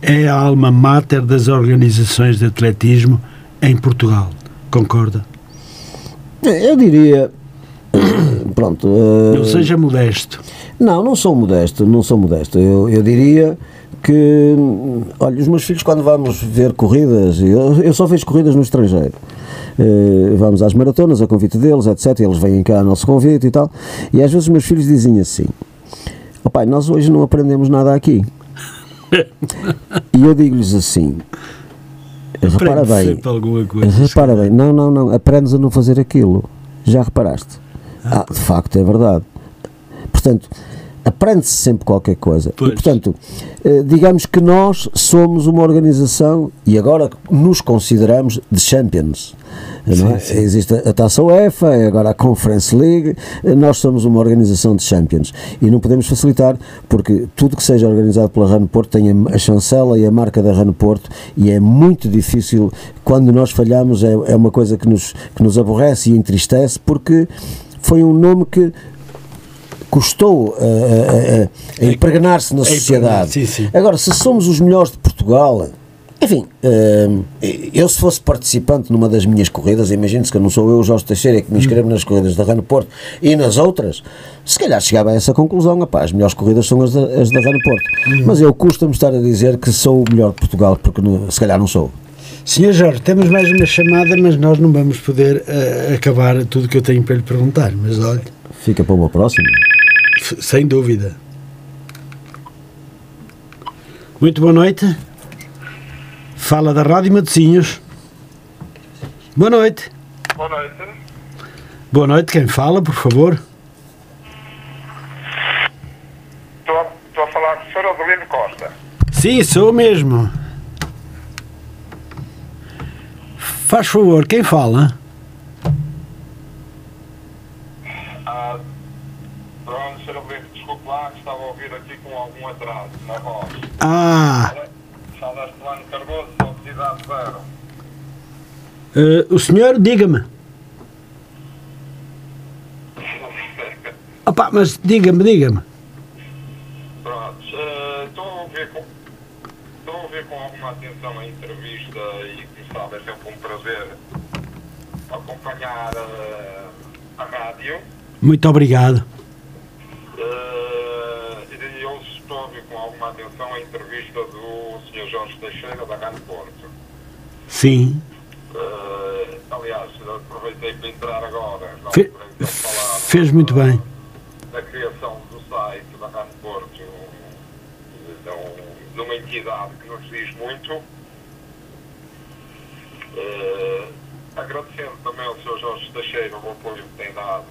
É a alma máter das organizações de atletismo em Portugal. Concorda? Eu diria. Pronto. Uh... Não seja modesto. Não, não sou modesto, não sou modesto. Eu, eu diria que, olha, os meus filhos quando vamos ver corridas, eu, eu só vejo corridas no estrangeiro. Uh, vamos às maratonas, a convite deles, etc. Eles vêm cá ao nosso convite e tal. E às vezes os meus filhos dizem assim: oh, pai, nós hoje não aprendemos nada aqui. e eu digo-lhes assim: repara bem, repara bem, não, não, não, aprendes a não fazer aquilo. Já reparaste? Ah, ah de facto, é verdade. Portanto, aprende-se sempre qualquer coisa. Pois. E, portanto, eh, digamos que nós somos uma organização e agora nos consideramos de champions. Sim, é? sim. Existe a taça UEFA, é agora a Conference League, eh, nós somos uma organização de champions e não podemos facilitar porque tudo que seja organizado pela Rano Porto tem a chancela e a marca da Rano Porto e é muito difícil, quando nós falhamos é, é uma coisa que nos, que nos aborrece e entristece porque foi um nome que custou a, a, a, a impregnar-se na sociedade. Sim, sim. Agora, se somos os melhores de Portugal, enfim, eu se fosse participante numa das minhas corridas, imagine-se que não sou eu, o Jorge Teixeira, que me inscrevo nas corridas da Rano Porto e nas outras, se calhar chegava a essa conclusão, apá, as melhores corridas são as da, as da Rano Porto. Mas eu custa-me estar a dizer que sou o melhor de Portugal, porque se calhar não sou. Senhor Jorge, temos mais uma chamada, mas nós não vamos poder uh, acabar tudo que eu tenho para lhe perguntar. Mas olha. Fica para uma próxima. Sem dúvida. Muito boa noite. Fala da Rádio Matosinhos. Boa noite. Boa noite. Boa noite, quem fala, por favor? Estou a, estou a falar com o Sr. Adelino Costa. Sim, sou mesmo. Faz favor, quem fala? Ah, pronto, Sr. Adelino, desculpe lá que estava a ouvir algum atraso na voz. Ah, Fala Plano Cardoso, cidade zero. uh, o senhor, diga-me. Opa, mas diga-me, diga-me. Pronto, eh, estou a ouvir com... Estou a ouvir com alguma atenção a entrevista e, como sabe, é sempre um prazer acompanhar eh, a rádio. Muito obrigado. Eh, e eu estou a ouvir com alguma atenção a entrevista do Sr. Jorge Teixeira da Rádio Porto. Sim. Eh, aliás, aproveitei para entrar agora. na Fe- falava fez muito bem. Da criação do site da Rádio Porto, de, um- de uma entidade que nos diz muito. Eh, agradecendo também ao Sr. Jorge Teixeira o apoio que tem dado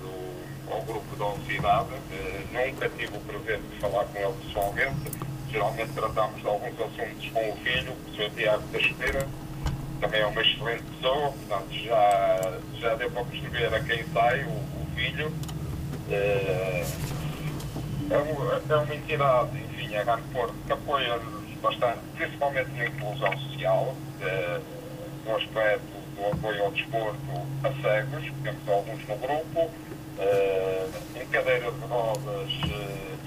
ao grupo da Universidade. Eh, nunca tive o prazer de falar com ele pessoalmente. Geralmente tratamos de alguns assuntos com o filho, o Sr. Tiago Teixeira. Também é uma excelente pessoa, portanto já, já deu para perceber a quem sai o, o filho. Eh, é, uma, é uma entidade, enfim, a Rádio Porto, que apoia-nos bastante, principalmente na inclusão social, eh, no aspecto do apoio ao desporto a cegos, temos alguns no grupo, eh, em cadeira de rodas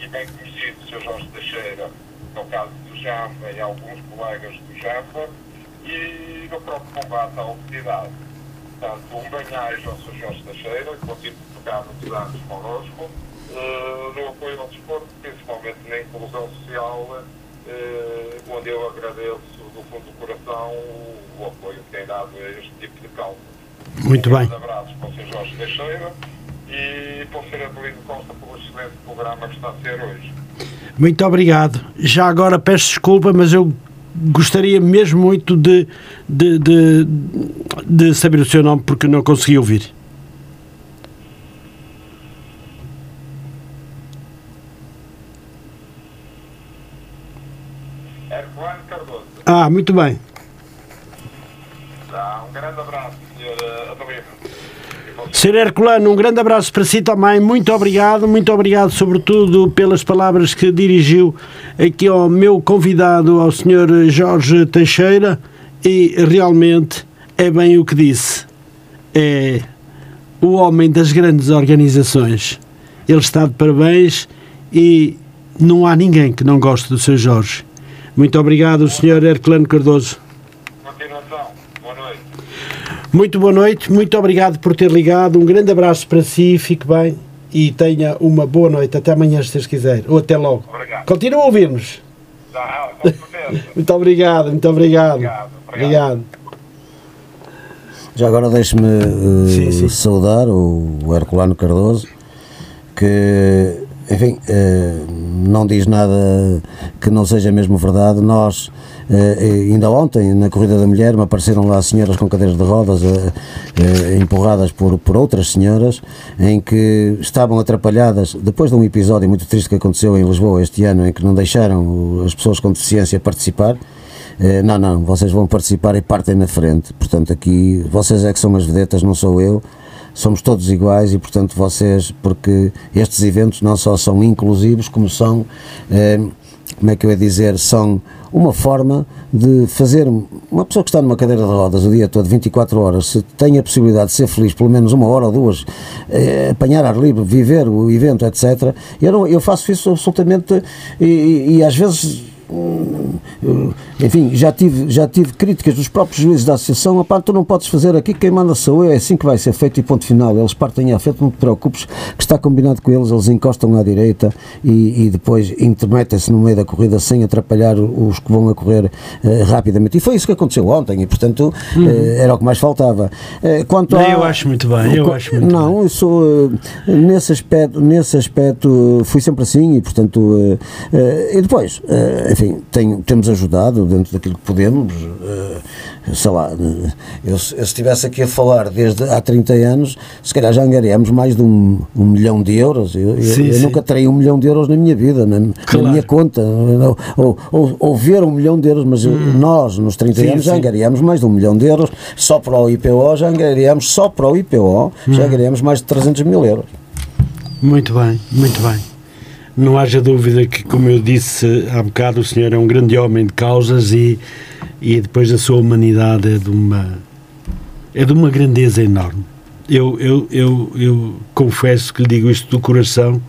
e bem conhecido o Sr. Jorge Teixeira, no caso do Jamba e alguns colegas do Jamba, e no próprio combate à obesidade. Portanto, um bem-aja ao Sr. Jorge Teixeira, que continua a tocar muitos anos connosco, eh, no apoio ao desporto, principalmente na inclusão social, eh, onde eu agradeço do fundo do coração o apoio que tem dado a este tipo de causa. Muito bem. Um abraço para o Sr. Jorge Teixeira e para o Sr. Adelino Costa pelo excelente programa que está a ser hoje. Muito obrigado. Já agora peço desculpa, mas eu gostaria mesmo muito de, de, de, de saber o seu nome porque não consegui ouvir. Cardoso. Ah, muito bem. Tá, um grande abraço, Sr. Adelino. E para o Sr. Herculano, um grande abraço para si também. Muito obrigado, muito obrigado, sobretudo, pelas palavras que dirigiu aqui ao meu convidado, ao Sr. Jorge Teixeira. E realmente é bem o que disse. É o homem das grandes organizações. Ele está de parabéns e não há ninguém que não goste do Sr. Jorge. Muito obrigado, Sr. Herculano Cardoso. Muito boa noite, muito obrigado por ter ligado. Um grande abraço para si, fique bem e tenha uma boa noite. Até amanhã, se Deus quiser. Ou até logo. Obrigado. Continua a ouvir-nos. Muito obrigado, muito obrigado. Obrigado, Obrigado. Já agora deixe-me sim. saudar o, o Herculano Cardoso, que, enfim, eh, não diz nada que não seja mesmo verdade. Nós, eh, ainda ontem, na Corrida da Mulher, me apareceram lá senhoras com cadeiras de rodas eh, eh, empurradas por, por outras senhoras, em que estavam atrapalhadas, depois de um episódio muito triste que aconteceu em Lisboa este ano, em que não deixaram as pessoas com deficiência participar. Eh, não, não, vocês vão participar e partem na frente. Portanto, aqui vocês é que são as vedetas, não sou eu. Somos todos iguais e, portanto, vocês, porque estes eventos não só são inclusivos, como são, eh, como é que eu ia dizer, são uma forma de fazer uma pessoa que está numa cadeira de rodas o dia todo, 24 horas, se tem a possibilidade de ser feliz pelo menos uma hora ou duas, eh, apanhar ar livre, viver o evento, etc. Eu, não, eu faço isso absolutamente e, e- e às vezes enfim, já tive, já tive críticas dos próprios juízes da associação, opá, tu não podes fazer aqui, quem manda sou eu, é assim que vai ser feito e ponto final. Eles partem à frente, não te preocupes, que está combinado com eles, eles encostam à direita e, e depois intermetem-se no meio da corrida sem atrapalhar os que vão a correr uh, rapidamente. E foi isso que aconteceu ontem e, portanto, uhum. uh, era o que mais faltava. Uh, quanto a, eu acho muito bem, eu acho muito Não, bem. eu sou, nesse aspecto, nesse aspecto, fui sempre assim e, portanto, e depois, enfim, tenho, temos ajudado dentro daquilo que podemos, sei lá, eu, eu, se estivesse aqui a falar desde há 30 anos, se calhar já angariamos mais de um, um milhão de euros. Eu, sim, eu, eu nunca terei um milhão de euros na minha vida, na, claro. na minha conta, ou, ou, ou, ver um milhão de euros, mas hum. nós, nos 30 sim, anos, sim. já angariamos mais de um milhão de euros, só para o IPO, já angariamos, só para o IPO, hum. já angariamos mais de 300 mil euros. Muito bem, muito bem. Não haja dúvida que, como eu disse há bocado, o senhor é um grande homem de causas e, e depois a sua humanidade é de uma, é de uma grandeza enorme. Eu, eu, eu, eu confesso que lhe digo isto do coração,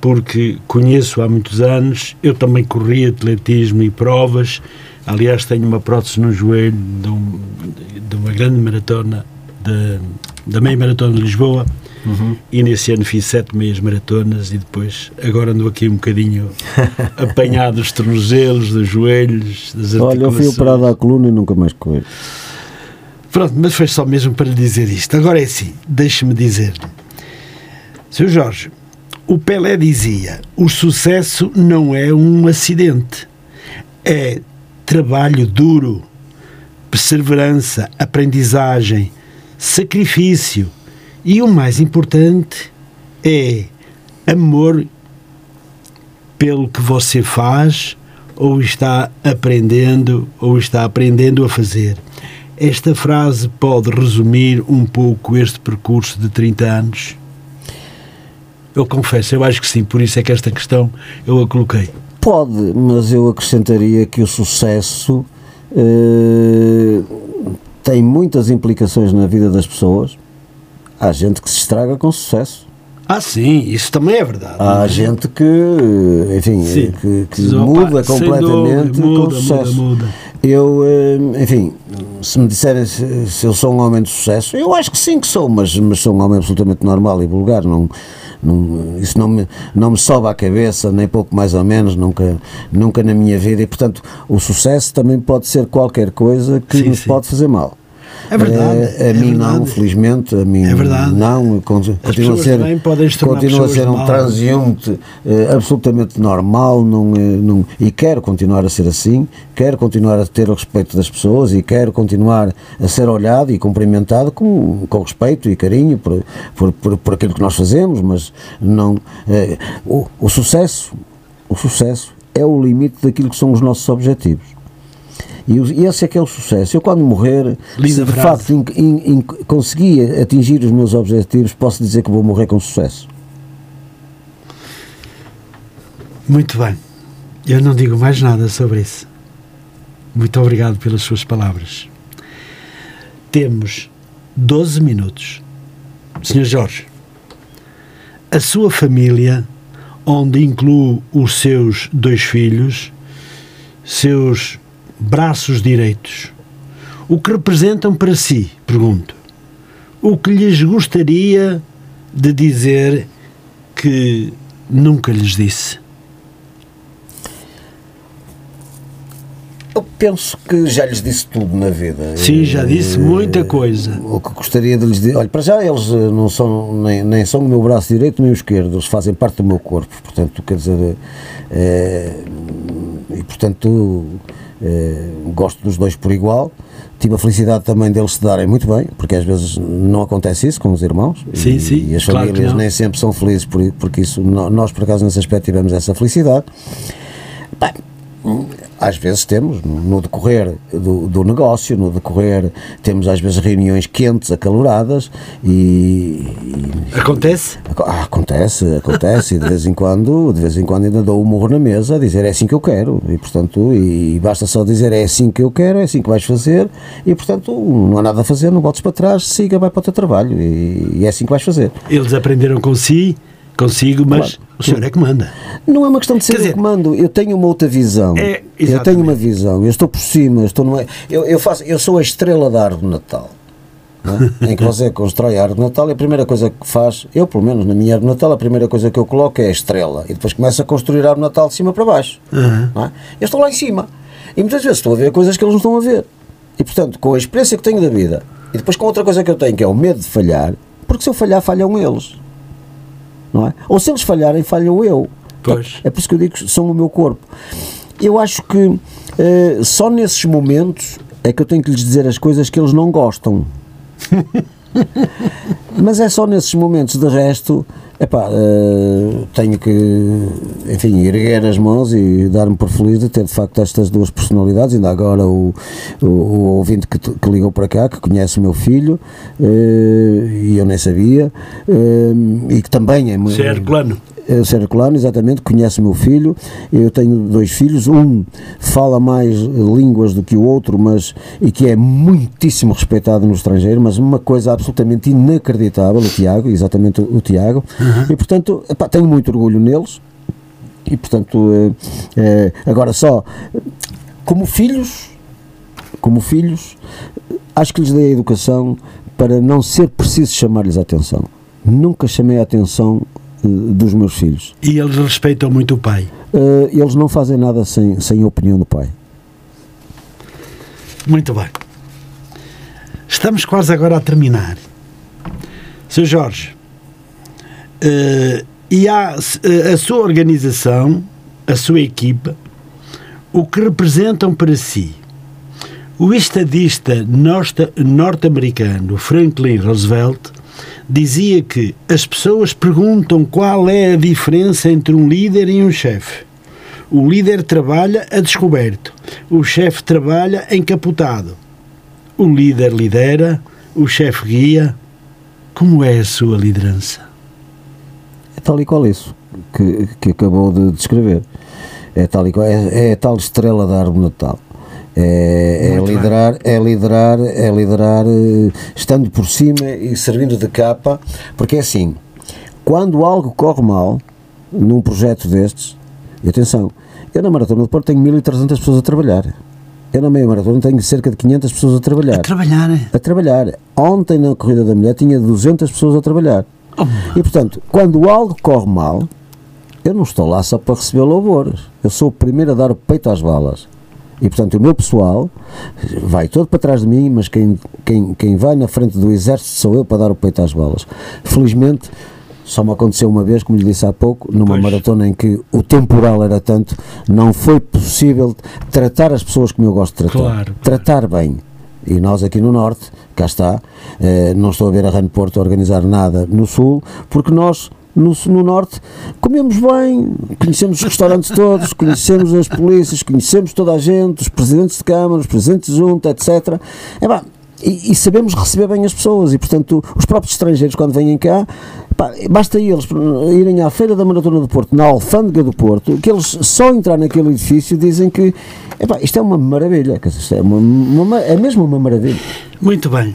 porque conheço há muitos anos, eu também corri atletismo e provas, aliás tenho uma prótese no joelho de, um, de uma grande maratona, de, da meia maratona de Lisboa, Uhum. E nesse ano fiz sete meias maratonas e depois agora ando aqui um bocadinho apanhado dos tornozelos, dos joelhos, das Olha, eu fui operado à coluna e nunca mais corri. Pronto, mas foi só mesmo para lhe dizer isto. Agora é assim, deixe-me dizer-lhe. Sr. Jorge, o Pelé dizia: o sucesso não é um acidente, é trabalho duro, perseverança, aprendizagem, sacrifício e o mais importante é amor pelo que você faz ou está aprendendo ou está aprendendo a fazer. Esta frase pode resumir um pouco este percurso de 30 anos? Eu confesso, eu acho que sim, por isso é que esta questão eu a coloquei. Pode, mas eu acrescentaria que o sucesso eh, tem muitas implicações na vida das pessoas Há gente que se estraga com sucesso. Ah, sim, isso também é verdade. Há gente que, enfim, sim. que, que muda completamente muda, com sucesso. Muda, muda. Eu, eh, enfim, se me disserem se, se, eu sou um homem de sucesso, eu acho que sim que sou, mas, mas sou um homem absolutamente normal e vulgar. Não, não, isso não me, não me sobe à cabeça, nem pouco mais ou menos, nunca, nunca na minha vida. E, portanto, o sucesso também pode ser qualquer coisa que sim, nos sim. pode fazer mal. É verdade. É, a é mim verdade. não, felizmente, a mim é verdade. não. Continua a ser, continua a ser um transeunte uh, absolutamente normal não, uh, não, e quero continuar a ser assim, quero continuar a ter o respeito das pessoas e quero continuar a ser olhado e cumprimentado com, com respeito e carinho por, por, por, por aquilo que nós fazemos, mas não. Uh, o, o sucesso, o sucesso é o limite daquilo que são os nossos objetivos. E esse é que é o sucesso. Eu, quando morrer, se de facto in, in, in, conseguir atingir os meus objetivos, posso dizer que vou morrer com sucesso. Muito bem. Eu não digo mais nada sobre isso. Muito obrigado pelas suas palavras. Temos 12 minutos. Sr. Jorge, a sua família, onde inclui os seus dois filhos, seus braços direitos. O que representam para si? Pergunto. O que lhes gostaria de dizer que nunca lhes disse? Eu penso que já lhes disse tudo na vida. Sim, já disse muita coisa. O que gostaria de lhes dizer. Olha, para já eles eh, não são nem, nem são o meu braço direito nem o esquerdo, eles fazem parte do meu corpo. Portanto, quer dizer. É, e portanto eh, gosto dos dois por igual. Tive a felicidade também deles se darem muito bem, porque às vezes não acontece isso com os irmãos. Sim, e, sim. E as claro famílias nem sempre são felizes por, porque isso, nós por acaso nesse aspecto tivemos essa felicidade. Bem, às vezes temos, no decorrer do, do, negócio, no decorrer, temos às vezes reuniões quentes, acaloradas e. e acontece? Ah, acontece, acontece, e de vez em quando, de vez em quando ainda dou um morro na mesa a dizer é assim que eu quero, e portanto, e, e basta só dizer é assim que eu quero, é assim que vais fazer, e portanto, não há nada a fazer, não voltes para trás, siga, vai para o teu trabalho, e, e é assim que vais fazer. Eles aprenderam com si consigo, mas claro. o senhor é que manda. Não é uma questão de ser dizer, comando, eu tenho uma outra visão. É, eu tenho uma visão, eu estou por cima, eu, estou numa, eu, eu, faço, eu sou a estrela da árvore de Natal. É? em que você constrói a árvore de Natal e a primeira coisa que faz, eu pelo menos na minha árvore de Natal, a primeira coisa que eu coloco é a estrela e depois começo a construir a árvore de Natal de cima para baixo. Uhum. É? Eu estou lá em cima e muitas vezes estou a ver coisas que eles não estão a ver. E portanto, com a experiência que tenho da vida e depois com outra coisa que eu tenho que é o medo de falhar, porque se eu falhar, falham eles. Não é? Ou se eles falharem, falham eu. Pois. É por isso que eu digo que são o meu corpo. Eu acho que uh, só nesses momentos é que eu tenho que lhes dizer as coisas que eles não gostam. Mas é só nesses momentos, de resto, epá, uh, tenho que, enfim, erguer as mãos e dar-me por feliz de ter de facto estas duas personalidades. Ainda agora o, o, o ouvinte que, que, ligou para cá, que conhece o meu filho, uh, e eu nem sabia, uh, e que também é muito. Ser plano. É, Sercolano, exatamente, conhece o meu filho. Eu tenho dois filhos, um fala mais línguas do que o outro, mas e que é muitíssimo respeitado no estrangeiro, mas uma coisa absolutamente inacreditável, o Tiago, exatamente o, Tiago. Uhum. E portanto, epá, tenho muito orgulho neles. E portanto, é, é, agora só como filhos, como filhos, acho que lhes dei a educação para não ser preciso chamar-lhes a atenção. Nunca chamei a atenção dos meus filhos. E eles respeitam muito o pai? Uh, eles não fazem nada sem, sem a opinião do pai. Muito bem. Estamos quase agora a terminar. Sr. Jorge, uh, e há a sua organização, a sua equipa, o que representam para si o estadista norte-americano Franklin Roosevelt dizia que as pessoas perguntam qual é a diferença entre um líder e um chefe. O líder trabalha a descoberto, o chefe trabalha encapotado. O líder lidera, o chefe guia. Como é a sua liderança? É tal e qual isso que, que acabou de descrever. É tal e qual, é, é tal estrela da árvore natal é, é liderar, é liderar, é liderar eh, estando por cima e servindo de capa, porque é assim, quando algo corre mal num projeto destes, e atenção, eu na Maratona do Porto tenho 1300 pessoas a trabalhar. Eu na meia maratona tenho cerca de 500 pessoas a trabalhar. A trabalhar, é? A trabalhar. Ontem na Corrida da Mulher tinha 200 pessoas a trabalhar. Oh. E portanto, quando algo corre mal, eu não estou lá só para receber louvores. Eu sou o primeiro a dar o peito às balas. E portanto o meu pessoal vai todo para trás de mim, mas quem, quem, quem vai na frente do exército sou eu para dar o peito às balas. Felizmente, só me aconteceu uma vez, como lhe disse há pouco, numa pois. maratona em que o temporal era tanto, não foi possível tratar as pessoas como eu gosto de tratar. Claro, tratar bem. E nós aqui no Norte, cá está, eh, não estou a ver a Rano Porto organizar nada no Sul, porque nós no, no Norte, comemos bem, conhecemos os restaurantes todos, conhecemos as polícias, conhecemos toda a gente, os presidentes de Câmara, os presidentes de Junta, etc. É pá, e, e, sabemos receber bem as pessoas e, portanto, os próprios estrangeiros, quando vêm cá, pá, basta eles irem à Feira da Maratona do Porto, na Alfândega do Porto, que eles só entrar naquele edifício dizem que epá, isto é uma maravilha, isto é, uma, uma, é mesmo uma maravilha. Muito bem.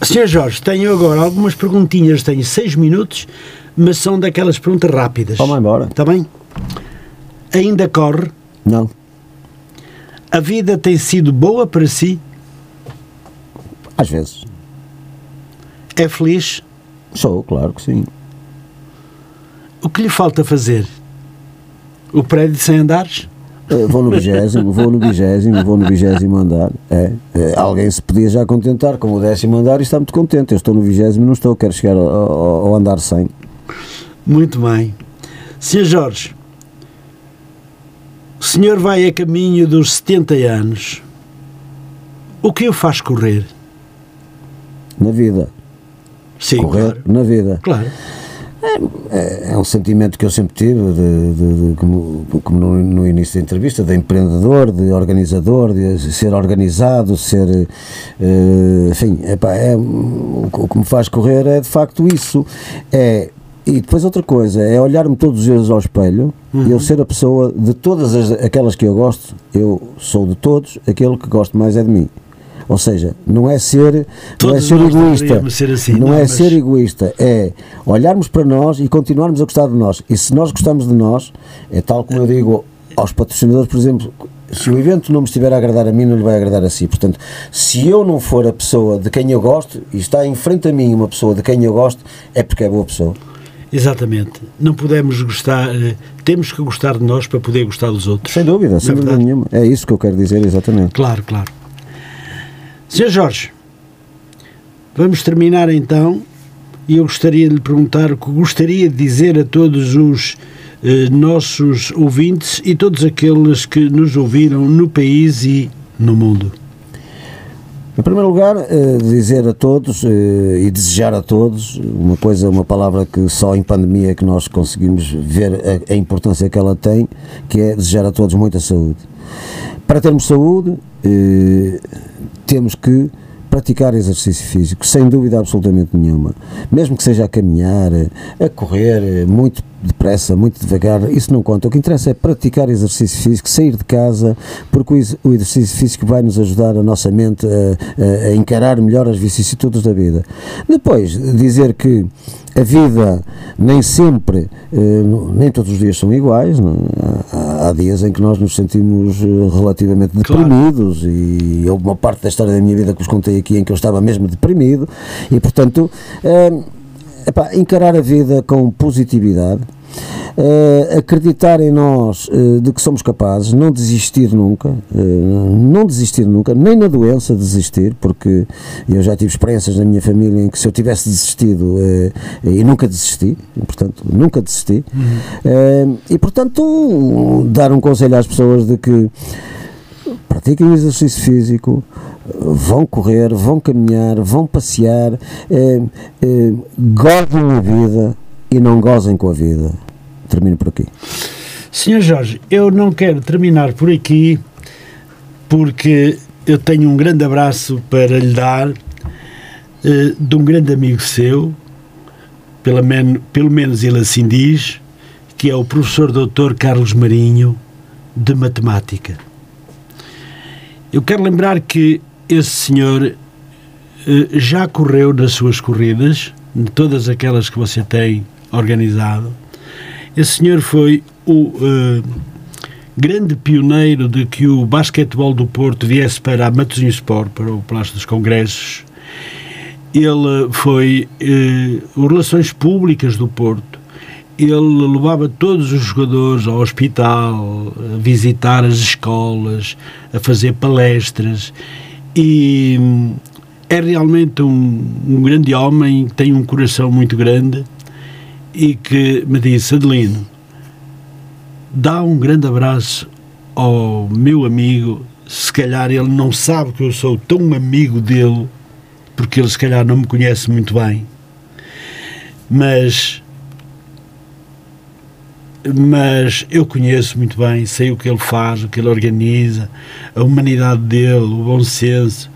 Sr. Jorge, tenho agora algumas perguntinhas, tenho seis minutos mas são daquelas perguntas rápidas. Vamos embora. Está bem? Ainda corre? Não. A vida tem sido boa para si? Às vezes. É feliz? Sou, claro que sim. O que lhe falta fazer? O prédio sem andares? Uh, vou no vigésimo, vou no vigésimo, vou no vigésimo andar. É, é, alguém se podia já contentar com o décimo andar e está muito contente. Eu estou no vigésimo, não estou, quero chegar ao, ao, ao andar 100. Muito bem. Sr. Jorge, o senhor vai a caminho dos 70 anos. O que o faz correr? Na vida. Sim, correr claro. na vida. Claro. É, é, é, um sentimento que eu sempre tive, de, de, de como, como no, no, início da entrevista, de empreendedor, de organizador, de ser organizado, ser. Uh, enfim, epá, é, o, o que me faz correr é de facto isso. É e depois outra coisa, é olhar-me todos os dias ao espelho uhum. e eu ser a pessoa de todas as, aquelas que eu gosto, eu sou de todos, aquele que gosto mais é de mim. Ou seja, não é ser, não é ser egoísta. ser assim, não não, é mas- ser egoísta, é olharmos para nós e continuarmos a gostar de nós. E se nós gostamos de nós, é tal como eu digo aos patrocinadores, por exemplo, se o evento não me estiver a agradar a mim, não lhe vai agradar a si. Portanto, se eu não for a pessoa de quem eu gosto e está em frente a mim uma pessoa de quem eu gosto, é porque é boa pessoa. Exatamente. Não podemos gostar, eh, temos que gostar de nós para poder gostar dos outros. Sem dúvida, sem é dúvida nenhuma. É isso que eu quero dizer, exatamente. Claro, claro. Sr. Jorge, vamos terminar então e eu gostaria de lhe perguntar o que gostaria de dizer a todos os eh, nossos ouvintes e todos aqueles que nos ouviram no país e no mundo. Em primeiro lugar, eh, dizer a todos eh, e desejar a todos uma coisa, uma palavra que só em pandemia é que nós conseguimos ver a, importância que ela tem, que é desejar a todos muita saúde. Para termos saúde, eh, temos que praticar exercício físico, sem dúvida absolutamente nenhuma. Mesmo que seja a caminhar, a correr, muito depressa, muito devagar, isso não conta. O que interessa é praticar exercício físico, sair de casa, porque o ex- o exercício físico vai nos ajudar a nossa mente a, a- a encarar melhor as vicissitudes da vida. Depois, dizer que a vida nem sempre, eh, nem todos os dias são iguais, não é? Há, dias em que nós nos sentimos eh, relativamente Claro. deprimidos e houve uma parte da história da minha vida que vos contei aqui em que eu estava mesmo deprimido e portanto epá, encarar a vida com positividade eh, acreditar em nós eh, de que somos capazes, não desistir nunca, eh, não desistir nunca, nem na doença desistir, porque eu já tive experiências na minha família em que se eu tivesse desistido e nunca desisti, portanto, nunca desisti, Eh, e portanto, dar um conselho às pessoas de que pratiquem exercício físico, vão correr, vão caminhar, vão passear, eh, eh, gozem a vida e não gozem com a vida. Termino por aqui. Senhor Jorge, eu não quero terminar por aqui porque eu tenho um grande abraço para lhe dar eh, de um grande amigo seu, pelo, men pelo menos ele assim diz, que é o professor doutor Carlos Marinho, de Matemática. Eu quero lembrar que esse senhor eh, já correu nas suas corridas, todas aquelas que você tem organizado. Esse senhor foi o eh, grande pioneiro de que o basquetebol do Porto viesse para a Matosinhos Sport, para o Palácio dos Congressos. Ele foi eh, o Relações Públicas do Porto. Ele levava todos os jogadores ao hospital, a visitar as escolas, a fazer palestras e hum, é realmente um, um grande homem, tem um coração muito grande e que me disse, Adelino, dá um grande abraço ao meu amigo, se calhar ele não sabe que eu sou tão amigo dele, porque ele se calhar não me conhece muito bem, mas mas eu conheço muito bem, sei o que ele faz, o que ele organiza, a humanidade dele, o bom senso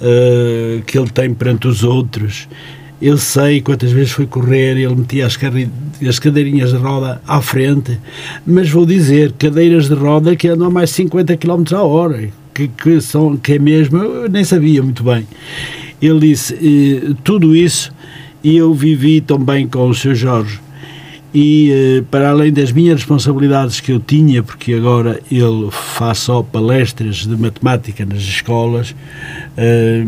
eh, que ele tem perante os outros. Eu sei quantas vezes foi correr, ele metia as, as cadeirinhas de roda à frente, mas vou dizer, cadeiras de roda que andam a mais de 50 km a hora, que, que, são, que é mesmo, eu nem sabia muito bem. Ele disse, tudo isso, e eu vivi também com o Sr. Jorge, e eh, para além das minhas responsabilidades que eu tinha, porque agora ele faz só palestras de matemática nas escolas, eh,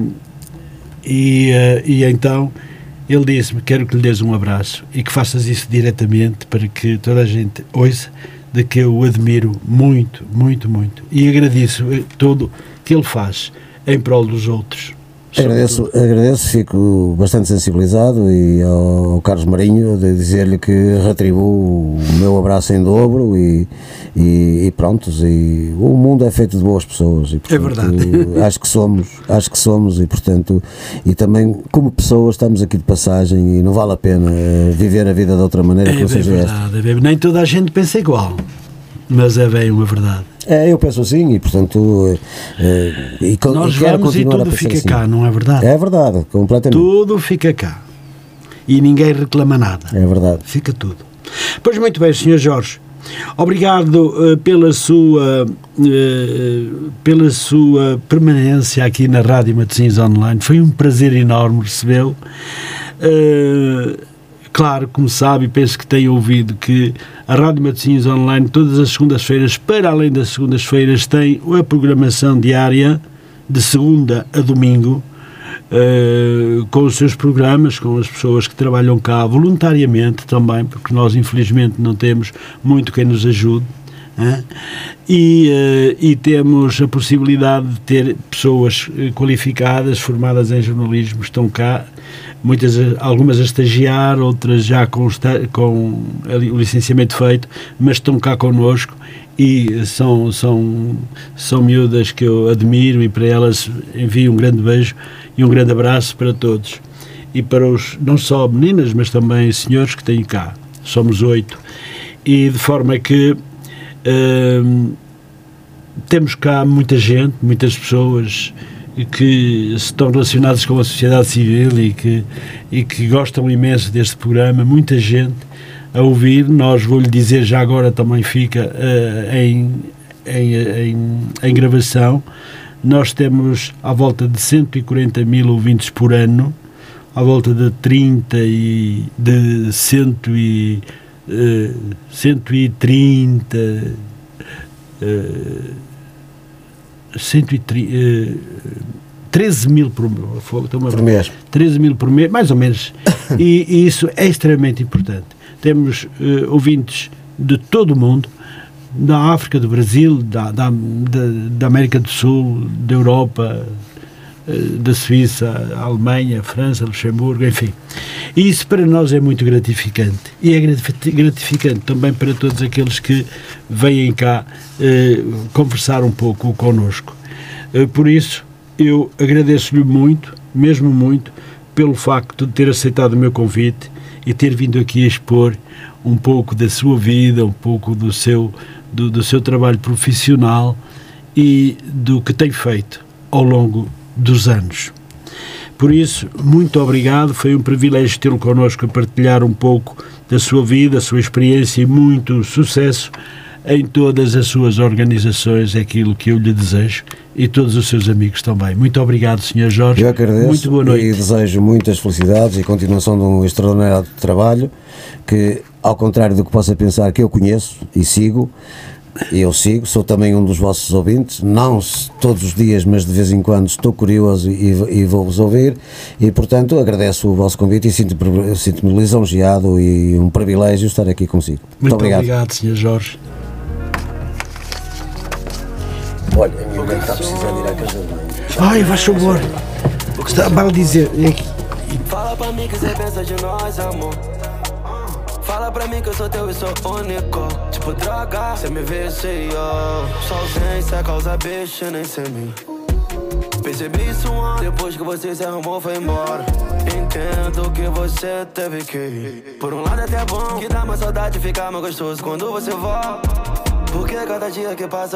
e, eh, e então ele disse-me: Quero que lhe des um abraço e que faças isso diretamente para que toda a gente ouça de que eu o admiro muito, muito, muito. E agradeço eh, tudo que ele faz em prol dos outros. Agradeço, agradeço, fico bastante sensibilizado e ao Carlos Marinho de dizer-lhe que retribuo o meu abraço em dobro e, e, e prontos, e o mundo é feito de boas pessoas e, É portanto, verdade. acho que somos, acho que somos e portanto, e também como pessoas estamos aqui de passagem e não vale a pena eh, viver a vida de outra maneira que É não bem seja esta. verdade, é bem- nem toda a gente pensa igual, mas é bem uma verdade. É, eu penso assim e portanto, eh, e, con- Nós e vamos e tudo fica assim. cá, não é verdade? É verdade, completamente. Tudo fica cá. E ninguém reclama nada. É verdade. Fica tudo. Pois muito bem, Sr. Jorge. Obrigado uh, pela sua uh, pela sua permanência aqui na Rádio Matosinhos Online. Foi um prazer enorme recebê-lo. Uh, claro, como sabe, penso que tem ouvido que a Rádio Matosinhos Online, todas as segundas-feiras, para além das segundas-feiras, tem a programação diária de segunda a domingo uh, com os seus programas, com as pessoas que trabalham cá voluntariamente também, porque nós infelizmente não temos muito quem nos ajude. E, uh, e, temos a possibilidade de ter pessoas eh, qualificadas, formadas em jornalismo, estão cá, muitas, algumas a estagiar, outras já com, com o licenciamento feito, mas estão cá connosco e são, são, são miúdas que eu admiro e para elas envio um grande beijo e um grande abraço para todos. E para os, não só meninas, mas também senhores que têm cá. Somos oito. E de forma que temos cá muita gente, muitas pessoas que estão relacionadas com a sociedade civil e que, e que gostam imenso deste programa, muita gente a ouvir. Nós, vou-lhe dizer, já agora também fica uh, em, em, em, em gravação nós temos à volta de 140 mil ouvintes por ano, à volta de 30 e de 100 e, uh, 130 uh, 130 uh, 13 mil por, por mês. 13 mil por mês, mais ou menos. e, e isso é extremamente importante. Temos uh, ouvintes de todo o mundo, da África, do Brasil, da, da, da América do Sul, da Europa, da Suíça, Alemanha, França, Luxemburgo, enfim. E isso para nós é muito gratificante. E é gratificante também para todos aqueles que vêm cá eh, conversar um pouco connosco. Eh, por isso, eu agradeço-lhe muito, mesmo muito, pelo facto de ter aceitado o meu convite e ter vindo aqui expor um pouco da sua vida, um pouco do seu do, do seu trabalho profissional e do que tem feito ao longo dos anos. Por isso, muito obrigado. Foi um privilégio tê-lo connosco a partilhar um pouco da sua vida, a sua experiência e muito sucesso em todas as suas organizações, é aquilo que eu lhe desejo e todos os seus amigos também. Muito obrigado, Sr. Jorge. Eu agradeço muito boa noite. e desejo muitas felicidades e continuação de um extraordinário trabalho que ao contrário do que possa pensar que eu conheço e sigo, eu sigo, sou também um dos vossos ouvintes, não todos os dias, mas de vez em quando estou curioso e, e vou-vos ouvir, e portanto agradeço o vosso convite e sinto-me sinto lisonjeado e um privilégio estar aqui consigo. Muito, Muito obrigado. obrigado, Sr. Jorge. Olha, a minha mãe está precisando ir à casa de Ai, faz favor. O que está a dizer? Fala para mim que você pensa de nós, amor. Fala pra mim que eu sou teu e sou único. Tipo droga, cê me ó Sua ausência causa bicho, nem sei mim Percebi isso antes, depois que você se arrumou foi embora. Entendo que você teve que ir. Por um lado é até bom, que dá mais saudade ficar mais gostoso quando você volta. Porque cada dia que passa